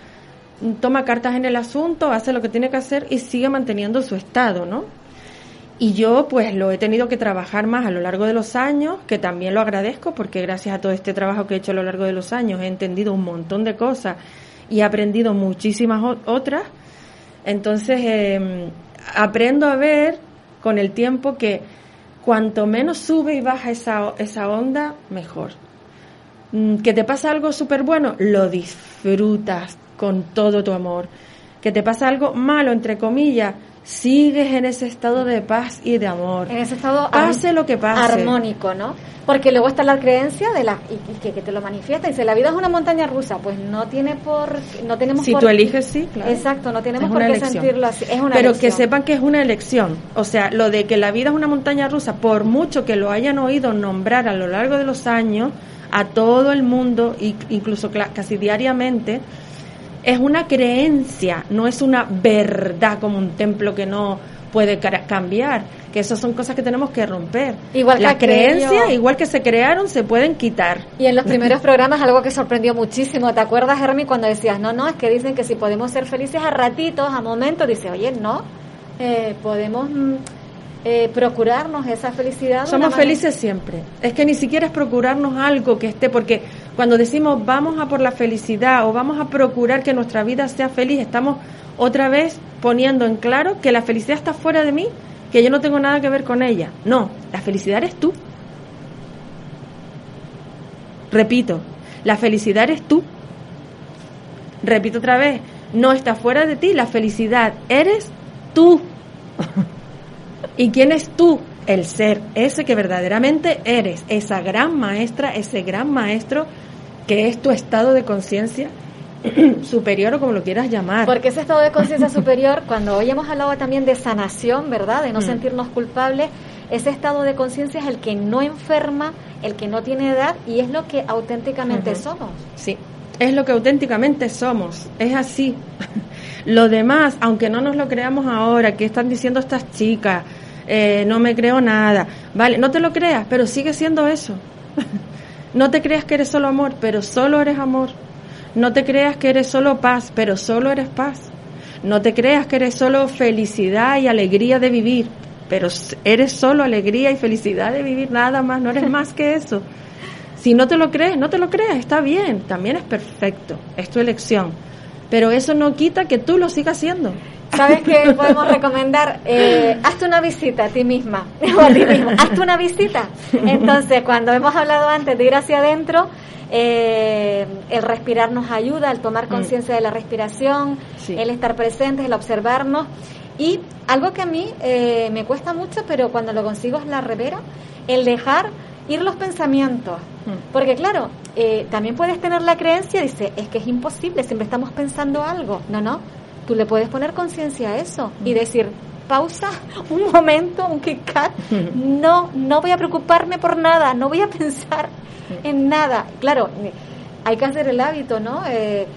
toma cartas en el asunto, hace lo que tiene que hacer y sigue manteniendo su estado, ¿no? Y yo pues lo he tenido que trabajar más a lo largo de los años, que también lo agradezco porque gracias a todo este trabajo que he hecho a lo largo de los años he entendido un montón de cosas y he aprendido muchísimas otras. Entonces em, aprendo a ver con el tiempo que cuanto menos sube y baja esa, esa onda, mejor. Mm, que te pasa algo súper bueno, lo disfrutas con todo tu amor. Que te pasa algo malo, entre comillas, sigues en ese estado de paz y de amor. En ese estado pase lo que pase. armónico, ¿no? Porque luego está la creencia de la y, que, te lo manifiesta. Dice, la vida es una montaña rusa. Pues no tiene por no tenemos Si tú eliges sí, claro. Exacto, no tenemos por qué sentirlo así. Es una Pero que sepan que es una elección. O sea, lo de que la vida es una montaña rusa, por mucho que lo hayan oído nombrar a lo largo de los años a todo el mundo incluso casi diariamente, es una creencia, no es una verdad como un templo que no puede cambiar, que esas son cosas que tenemos que romper. Igual Las creencias, igual que se crearon, se pueden quitar. Y en los primeros programas algo que sorprendió muchísimo, ¿te acuerdas, Hermi, cuando decías, no, no, es que dicen que si podemos ser felices a ratitos, a momentos, dice, oye, no, eh, podemos... Mm, eh, procurarnos esa felicidad. Somos felices siempre. Es que ni siquiera es procurarnos algo que esté, porque cuando decimos vamos a por la felicidad o vamos a procurar que nuestra vida sea feliz, estamos otra vez poniendo en claro que la felicidad está fuera de mí, que yo no tengo nada que ver con ella. No, la felicidad eres tú. Repito, la felicidad eres tú. Repito otra vez, no está fuera de ti, la felicidad eres tú. ¿Y quién es tú? El ser, ese que verdaderamente eres, esa gran maestra, ese gran maestro que es tu estado de conciencia superior o como lo quieras llamar. Porque ese estado de conciencia superior, cuando hoy hemos hablado también de sanación, ¿verdad? De no mm. sentirnos culpables, ese estado de conciencia es el que no enferma, el que no tiene edad y es lo que auténticamente somos. Sí, es lo que auténticamente somos, es así. lo demás, aunque no nos lo creamos ahora, que están diciendo estas chicas, eh, no me creo nada, vale, no te lo creas, pero sigue siendo eso. no te creas que eres solo amor, pero solo eres amor. No te creas que eres solo paz, pero solo eres paz. No te creas que eres solo felicidad y alegría de vivir, pero eres solo alegría y felicidad de vivir, nada más, no eres más que eso. Si no te lo crees, no te lo creas, está bien, también es perfecto, es tu elección. Pero eso no quita que tú lo sigas haciendo. ¿Sabes qué podemos recomendar? Eh, hazte una visita a ti misma, o a ti mismo. Hazte una visita. Entonces, cuando hemos hablado antes de ir hacia adentro, eh, el respirar nos ayuda, el tomar mm. conciencia de la respiración, el estar presentes, el observarnos. Y algo que a mí eh, me cuesta mucho, pero cuando lo consigo es la revera, el dejar ir los pensamientos. Porque claro, eh, también puedes tener la creencia, dice, es que es imposible, siempre estamos pensando algo. No, no, tú le puedes poner conciencia a eso y decir, pausa, un momento, un kick no, no voy a preocuparme por nada, no voy a pensar en nada. Claro, hay que hacer el hábito, ¿no? Eh,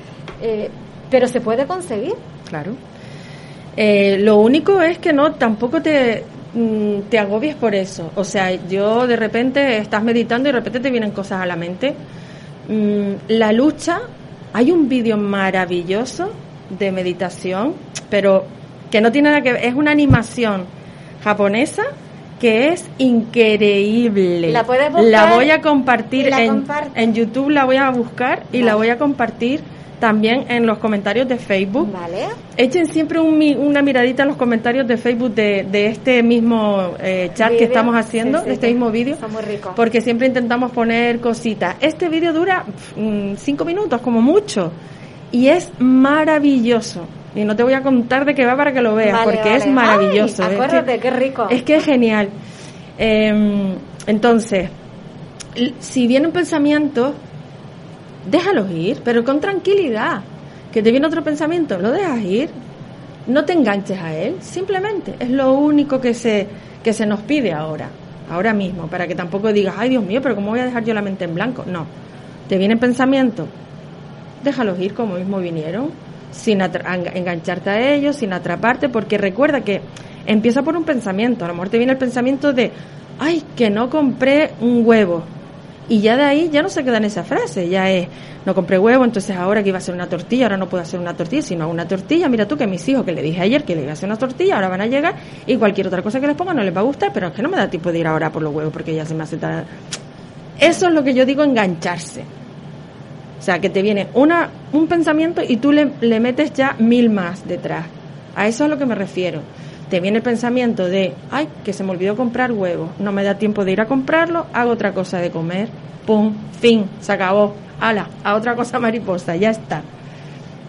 eh, pero se puede conseguir. Claro. lo único es que no, tampoco te, Mm, te agobies por eso. O sea, yo de repente estás meditando y de repente te vienen cosas a la mente. Mm, la lucha, hay un vídeo maravilloso de meditación, pero que no tiene nada que ver, es una animación japonesa que es increíble. La puedes La voy a compartir en, en, YouTube, la voy a buscar y la voy a compartir también en los comentarios de Facebook. Vale. Echen siempre una miradita en los comentarios de Facebook de, este mismo eh, chat que estamos haciendo, de este mismo vídeo. Porque siempre intentamos poner cositas. Este vídeo dura cinco minutos, como mucho. Y es maravilloso. Y no te voy a contar de qué va para que lo veas, porque es maravilloso. acuérdate, qué rico. Es que es genial. Em, entonces, si viene un pensamiento déjalos ir, pero con tranquilidad. Que te viene otro pensamiento, lo dejas ir. No te enganches a él, simplemente. Es lo único que se, que se nos pide ahora, ahora mismo, para que tampoco digas, ay Dios mío, pero ¿cómo voy a dejar yo la mente en blanco? No. Te viene pensamiento, déjalos ir como mismo vinieron, sin engancharte a ellos, sin atraparte, porque recuerda que empieza por un pensamiento. A lo mejor te viene el pensamiento de, ay, que no compré un huevo y ya de ahí ya no se queda en esa frase, ya es, no compré huevo, entonces ahora que iba a hacer una tortilla, ahora no puedo hacer una tortilla, sino una tortilla. Mira tú que mis hijos, que le dije ayer que le iba a hacer una tortilla, ahora van a llegar y cualquier otra cosa que les ponga no les va a gustar, pero es que no me da tiempo de ir ahora por los huevos porque ya se me hace tal... Eso es lo que yo digo engancharse. O sea, que te viene una, un pensamiento y tú le, le metes ya mil más detrás. A eso es lo que me refiero te viene el pensamiento de, ay, que se me olvidó comprar huevos, no me da tiempo de ir a comprarlo, hago otra cosa de comer, pum, fin, se acabó, ala, a otra cosa mariposa, ya está.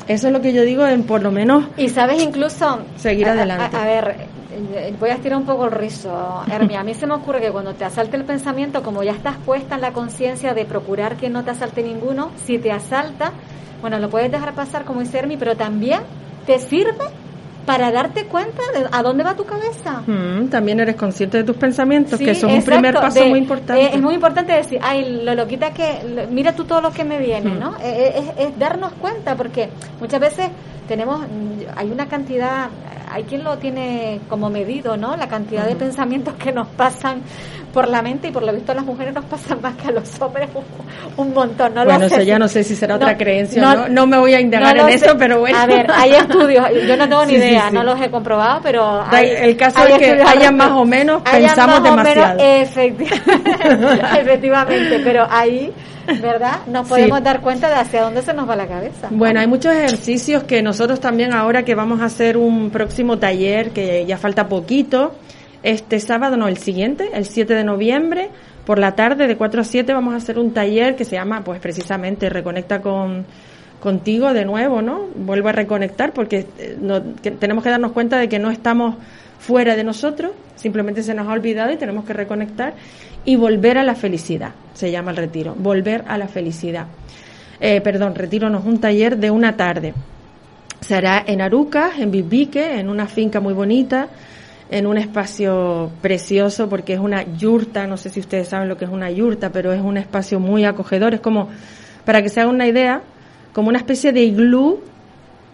Eso es lo que yo digo en por lo menos... Y sabes incluso... Seguir adelante. A, ver, eh, voy a estirar un poco el rizo, Hermia. A mí se me ocurre que cuando te asalte el pensamiento, como ya estás puesta en la conciencia de procurar que no te asalte ninguno, si te asalta, bueno, lo puedes dejar pasar como dice Hermi, pero también te sirve para darte cuenta de a dónde va tu cabeza. Mm, también eres consciente de tus pensamientos, que son un primer paso muy importante. Eh, es muy importante decir, ay, lo loquita que, mira tú todo lo que me viene, mm. ¿no? Eh, eh, es, darnos cuenta, porque muchas veces tenemos, hay una cantidad, hay quien lo tiene como medido, ¿no? La cantidad de pensamientos que nos pasan por la mente y por lo visto a las mujeres nos pasan más que a los hombres un, montón. No bueno, eso ya no sé si será otra creencia, no, no, me voy a indagar en eso, pero bueno. A ver, hay estudios, yo no tengo ni idea, no los he comprobado, pero... Hay, el caso es que haya más o menos, pensamos demasiado. efectivamente, pero ahí... ¿verdad? Nos podemos dar cuenta de hacia dónde se nos va la cabeza. Bueno, hay muchos ejercicios que nosotros también ahora que vamos a hacer un próximo taller, que ya falta poquito, este sábado, no, el siguiente, el 7 de noviembre, por la tarde de 4 a 7 vamos a hacer un taller que se llama, pues precisamente, Reconecta con contigo de nuevo, ¿no? Vuelvo a reconectar porque eh, no, tenemos que darnos cuenta de que no estamos fuera de nosotros, simplemente se nos ha olvidado y tenemos que reconectar y volver a la felicidad, se llama el retiro, volver a la felicidad. eh, perdón, retiro no, un taller de una tarde. Se hará en Arucas, en Bibique, en una finca muy bonita, en un espacio precioso porque es una yurta, no sé si ustedes saben lo que es una yurta, pero es un espacio muy acogedor, es como, para que se hagan una idea, como una especie de iglú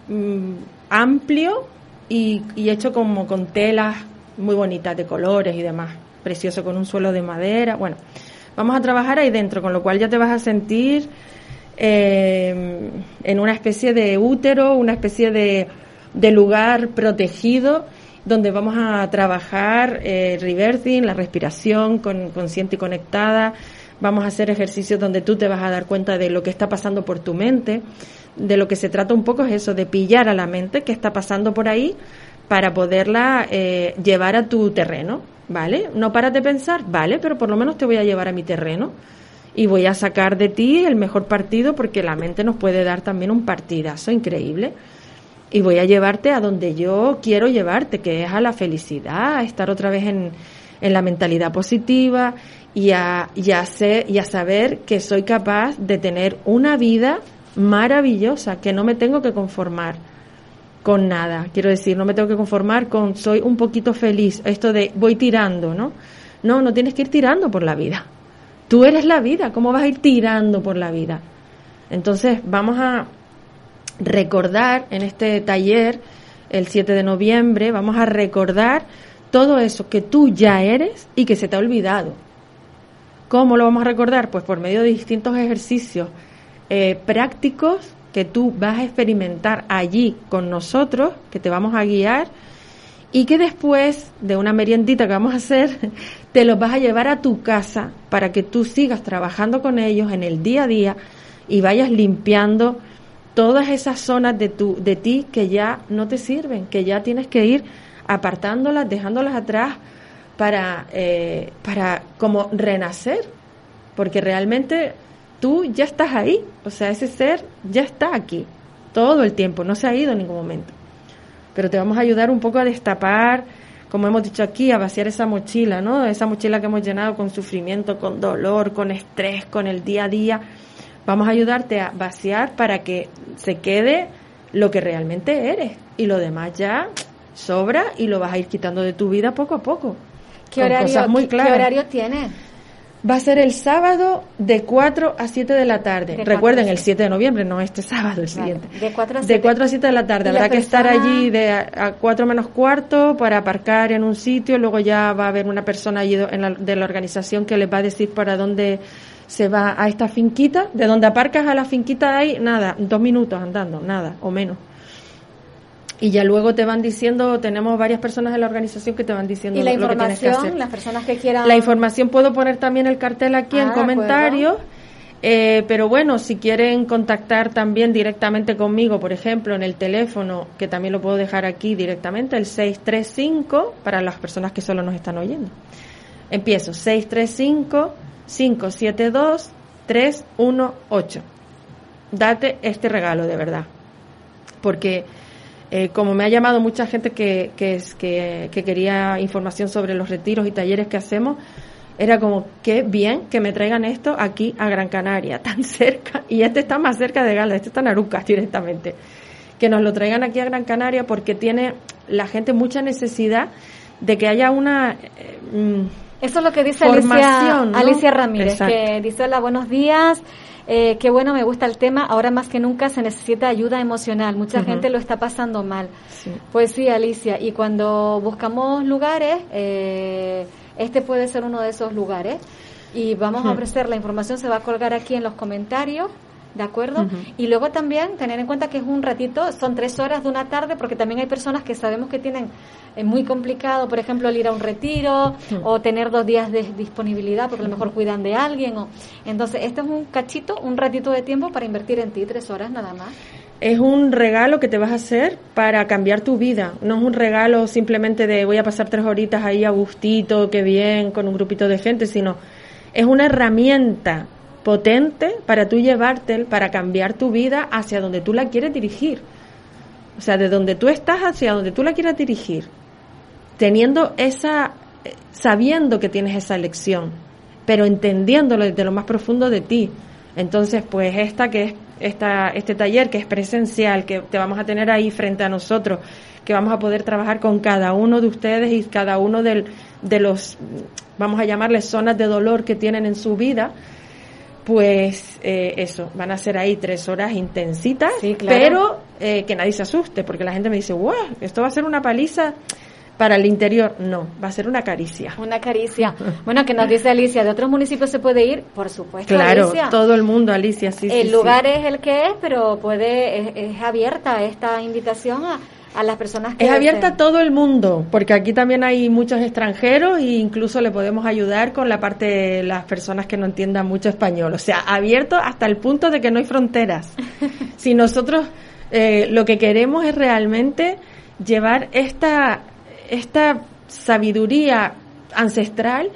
mm, amplio y, y hecho como con telas muy bonitas de colores y demás, precioso con un suelo de madera, bueno, vamos a trabajar ahí dentro, con lo cual ya te vas a sentir eh, en una especie de útero, una especie de, de lugar protegido donde vamos a trabajar eh, reversing, la respiración con, consciente y conectada. Vamos a hacer ejercicios donde tú te vas a dar cuenta de lo que está pasando por tu mente. De lo que se trata un poco es eso, de pillar a la mente que está pasando por ahí para poderla eh, llevar a tu terreno, ¿vale? No paras de pensar, vale, pero por lo menos te voy a llevar a mi terreno y voy a sacar de ti el mejor partido porque la mente nos puede dar también un partidazo increíble y voy a llevarte a donde yo quiero llevarte, que es a la felicidad, a estar otra vez en, en la mentalidad positiva y a, y, a y a saber que soy capaz de tener una vida maravillosa, que no me tengo que conformar con nada. Quiero decir, no me tengo que conformar con soy un poquito feliz, esto de voy tirando, ¿no? No, no tienes que ir tirando por la vida. Tú eres la vida, ¿cómo vas a ir tirando por la vida? Entonces, vamos a recordar en este taller, el 7 de noviembre, vamos a recordar todo eso que tú ya eres y que se te ha olvidado. ¿Cómo lo vamos a recordar? Pues por medio de distintos ejercicios eh, prácticos que tú vas a experimentar allí con nosotros, que te vamos a guiar y que después de una meriendita que vamos a hacer, te los vas a llevar a tu casa para que tú sigas trabajando con ellos en el día a día y vayas limpiando todas esas zonas de tu de ti que ya no te sirven, que ya tienes que ir apartándolas, dejándolas atrás para eh, para como renacer, porque realmente tú ya estás ahí, o sea, ese ser ya está aquí todo el tiempo, no se ha ido en ningún momento pero te vamos a ayudar un poco a destapar, como hemos dicho aquí, a vaciar esa mochila, ¿no? Esa mochila que hemos llenado con sufrimiento, con dolor, con estrés, con el día a día. Vamos a ayudarte a vaciar para que se quede lo que realmente eres y lo demás ya sobra y lo vas a ir quitando de tu vida poco a poco. ¿Qué horario, muy ¿qué horario tiene? Va a ser el sábado de 4 a 7 de la tarde. Recuerden, el 7 de noviembre, no este sábado, el siguiente. De 4 a 7. De 4 a 7 de la tarde. Habrá que estar allí de a 4 menos cuarto para aparcar en un sitio. Luego ya va a haber una persona allí de la organización que les va a decir para dónde se va a esta finquita. De donde aparcas a la finquita ahí, nada, dos minutos andando, nada, o menos y ya luego te van diciendo, tenemos varias personas de la organización que te van diciendo ¿Y la lo que tienes que hacer. las personas que quieran... La información puedo poner también el cartel aquí en ah, comentarios, eh, pero bueno, si quieren contactar también directamente conmigo, por ejemplo, en el teléfono, que también lo puedo dejar aquí directamente, el 635, para las personas que solo nos están oyendo. Empiezo, 635-572-318. Date este regalo de verdad, porque eh, como me ha llamado mucha gente que, que, que, que, quería información sobre los retiros y talleres que hacemos, era como, qué bien que me traigan esto aquí a Gran Canaria, tan cerca, y este está más cerca de Gala, este está en Arucas directamente, que nos lo traigan aquí a Gran Canaria porque tiene la gente mucha necesidad de que haya una... Eh, mm, Eso es lo que dice Alicia, Alicia Ramírez, que dice, hola, buenos días. Eh, qué bueno, me gusta el tema. Ahora más que nunca se necesita ayuda emocional. Mucha gente lo está pasando mal. Pues sí, Alicia. Y cuando buscamos lugares, eh, este puede ser uno de esos lugares. Y vamos a ofrecer la información, se va a colgar aquí en los comentarios. ¿De acuerdo? Y luego también tener en cuenta que es un ratito, son tres horas de una tarde, porque también hay personas que sabemos que tienen es muy complicado, por ejemplo, el ir a un retiro o tener dos días de disponibilidad porque a lo mejor cuidan de alguien. O, entonces, este es un cachito, un ratito de tiempo para invertir en ti, tres horas nada más. Es un regalo que te vas a hacer para cambiar tu vida. No es un regalo simplemente de voy a pasar tres horitas ahí a gustito, qué bien, con un grupito de gente, sino es una herramienta potente para tú llevarte, para cambiar tu vida hacia donde tú la quieres dirigir. O sea, de donde tú estás hacia donde tú la quieras dirigir teniendo esa, sabiendo que tienes esa elección, pero entendiéndolo desde lo más profundo de ti, Entonces, pues esta que es esta, este taller que es presencial, que te vamos a tener ahí frente a nosotros, que vamos a poder trabajar con cada uno de ustedes y cada uno del, de los, vamos a llamarles zonas de dolor que tienen en su vida, pues eh, eso, van a ser ahí tres horas intensitas, pero eh, que nadie se asuste, porque la gente me dice, wow, esto va a ser una paliza para el interior. No, va a ser una caricia. Una caricia. Bueno, que nos dice Alicia, ¿de otros municipios se puede ir? Por supuesto, Claro, todo el mundo, Alicia, sí. El lugar es el que es, pero puede, es, abierta esta invitación a, a las personas que es abierta a todo el mundo porque aquí también hay muchos extranjeros e incluso le podemos ayudar con la parte de las personas que no entiendan mucho español. O sea abierto hasta el punto de que no hay fronteras. Si nosotros eh, lo que queremos es realmente llevar esta esta sabiduría ancestral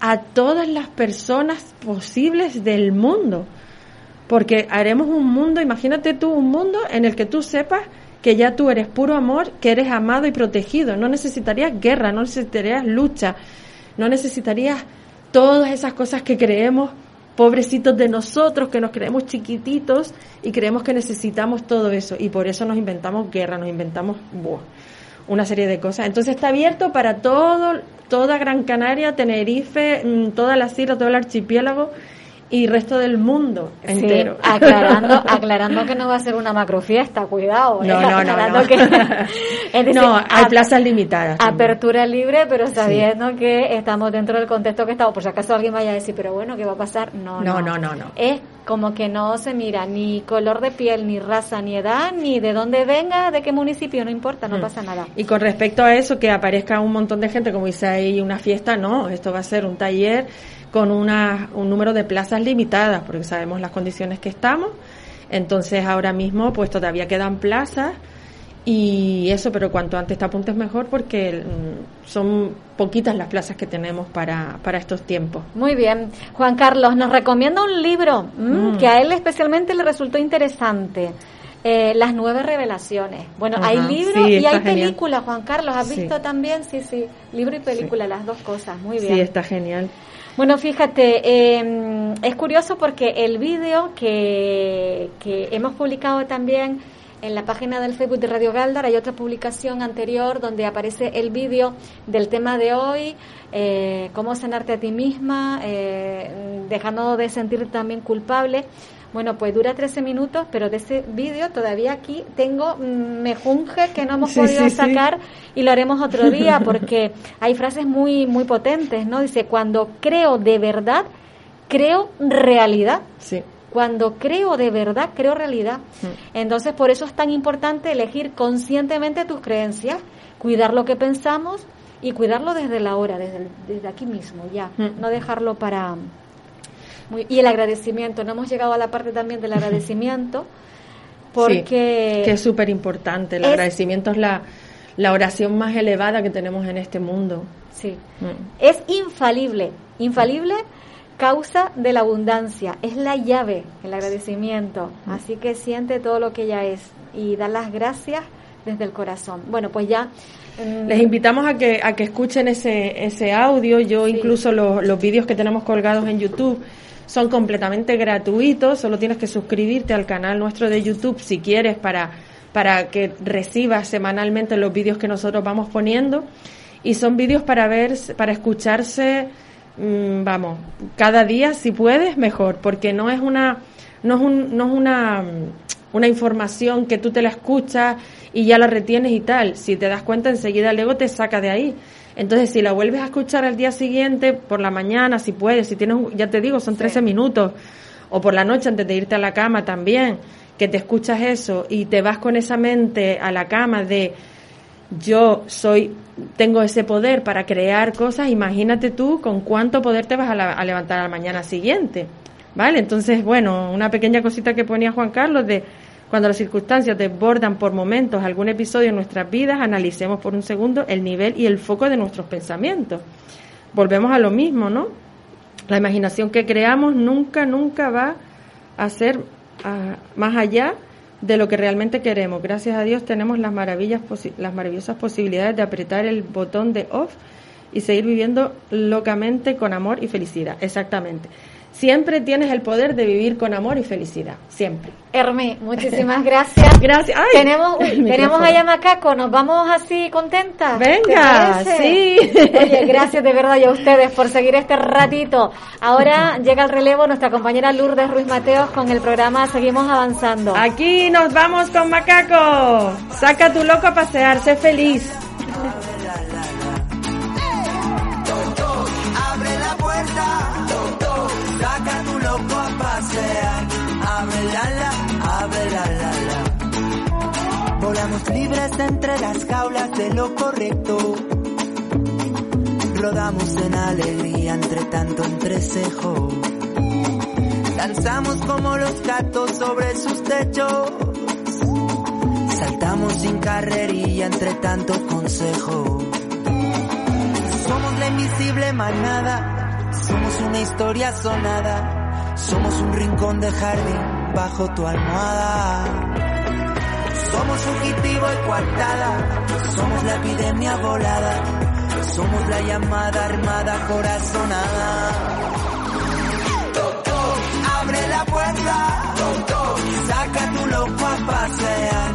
a todas las personas posibles del mundo. Porque haremos un mundo, imagínate tú un mundo en el que tú sepas que ya tú eres puro amor, que eres amado y protegido. No necesitarías guerra, no necesitarías lucha, no necesitarías todas esas cosas que creemos, pobrecitos de nosotros, que nos creemos chiquititos y creemos que necesitamos todo eso. Y por eso nos inventamos guerra, nos inventamos una serie de cosas. Entonces está abierto para todo, toda Gran Canaria, Tenerife, mm, toda la islas, todo el archipiélago y resto del mundo entero. aclarando, aclarando que no va a ser una macrofiesta, cuidado. No, no, no. No, hay plazas limitadas. Apertura libre, pero sabiendo que estamos dentro del contexto que estamos. Por si acaso alguien vaya a decir, pero bueno, ¿qué va a pasar? No, no, no, no. no, Es como que no se mira ni color de piel, ni raza, ni edad, ni de dónde venga, de qué municipio, no importa, no mm. pasa nada. Y con respecto a eso, que aparezca un montón de gente, como dice ahí, una fiesta, no, esto va a ser un taller con una, un número de plazas limitadas, porque sabemos las condiciones que estamos. Entonces ahora mismo pues todavía quedan plazas y eso, pero cuanto antes te apuntes mejor porque mm, son poquitas las plazas que tenemos para, para estos tiempos. Muy bien. Juan Carlos nos recomienda un libro mm, mm. que a él especialmente le resultó interesante. Eh, las nueve revelaciones. Bueno, hay libro y hay película, Juan Carlos. ¿Has visto también? Sí, sí. Libro y película, las dos cosas. Muy bien. Sí, está genial. Bueno, fíjate, em, es curioso porque el vídeo que, que hemos publicado también en la página del Facebook de Radio Galdar hay otra publicación anterior donde aparece el vídeo del tema de hoy, eh, cómo sanarte a ti misma, eh, dejando de sentirte también culpable. Bueno, pues dura 13 minutos, pero de ese vídeo todavía aquí tengo mm, mejunje que no hemos podido sacar y lo haremos otro día porque hay frases muy muy potentes, ¿no? Dice, "Cuando creo de verdad, creo realidad." Sí. Cuando creo de verdad, creo realidad. Mm. Entonces, por eso es tan importante elegir conscientemente tus creencias, cuidar lo que pensamos y cuidarlo desde la hora, desde, desde aquí mismo, ya, mm. no dejarlo para y el agradecimiento, no hemos llegado a la parte también del agradecimiento, porque... que es súper importante, el agradecimiento es la, la oración más elevada que tenemos en este mundo. Sí, mm. es infalible, infalible causa de la abundancia, es la llave, el agradecimiento, así que siente todo lo que ella es y da las gracias desde el corazón. Bueno, pues ya mm, les invitamos a que, a que escuchen ese, ese audio. Yo incluso los, los vídeos que tenemos colgados en YouTube son completamente gratuitos, solo tienes que suscribirte al canal nuestro de YouTube si quieres para, para que recibas semanalmente los vídeos que nosotros vamos poniendo. Y son vídeos para ver, para escucharse, mm, vamos, cada día si puedes, mejor, porque no es una, no es, un, no es una, mm, una información que tú te la escuchas y ya la retienes y tal. Si te das cuenta, enseguida el ego te saca de ahí entonces, si la vuelves a escuchar al día siguiente, por la mañana, si puedes, si tienes, ya te digo, son 13 minutos, o por la noche antes de irte a la cama también, que te escuchas eso y te vas con esa mente a la cama de yo soy, tengo ese poder para crear cosas, imagínate tú con cuánto poder te vas a, a levantar a la mañana siguiente. ¿Vale? Entonces, bueno, una pequeña cosita que ponía Juan Carlos de cuando las circunstancias desbordan por momentos algún episodio en nuestras vidas, analicemos por un segundo el nivel y el foco de nuestros pensamientos. Volvemos a lo mismo, ¿no? La imaginación que creamos nunca, nunca va a ser ah, más allá de lo que realmente queremos. Gracias a Dios tenemos las, maravillas, las maravillosas posibilidades de apretar el botón de off y seguir viviendo locamente con amor y felicidad. Exactamente. Siempre tienes el poder de vivir con amor y felicidad, siempre. Hermi, muchísimas gracias. Gracias. tenemos tenemos a Yamacaco, nos vamos así contentas. Venga, sí. Oye, gracias de verdad y a ustedes por seguir este ratito. Ahora llega el relevo nuestra compañera Lourdes Ruiz Mateos con el programa Seguimos avanzando. Aquí nos vamos con Macaco. Saca tu loco a pasear, sé feliz. Abre la puerta, loco a pasear. Abre la la, abre la la la. Volamos libres entre las jaulas de lo correcto. Rodamos en alegría entre tanto entrecejo. Danzamos como los gatos sobre sus techos. Saltamos sin carrerilla entre tanto consejo. Somos la invisible manada, somos una historia sonada, somos un rincón de jardín bajo tu almohada. Somos fugitivo y coartada, somos la epidemia volada, somos la llamada armada corazonada. Abre la puerta, saca tu loco a pasear,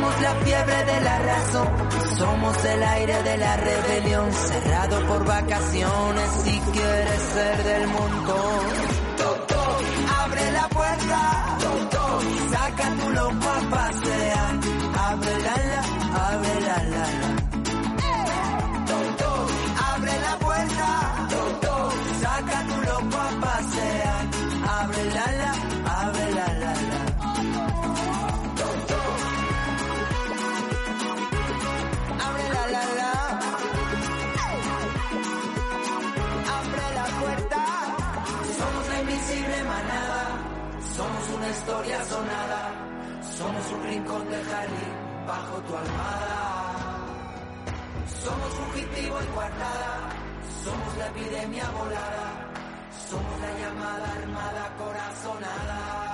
Somos la fiebre de la razón, somos el aire de la rebelión, cerrado por vacaciones si quieres ser del montón. Abre la puerta, saca tu loco a pasear, rincón de jardín bajo tu almada. Somos fugitivo y guardada. Somos la epidemia volada. Somos la llamada armada corazonada.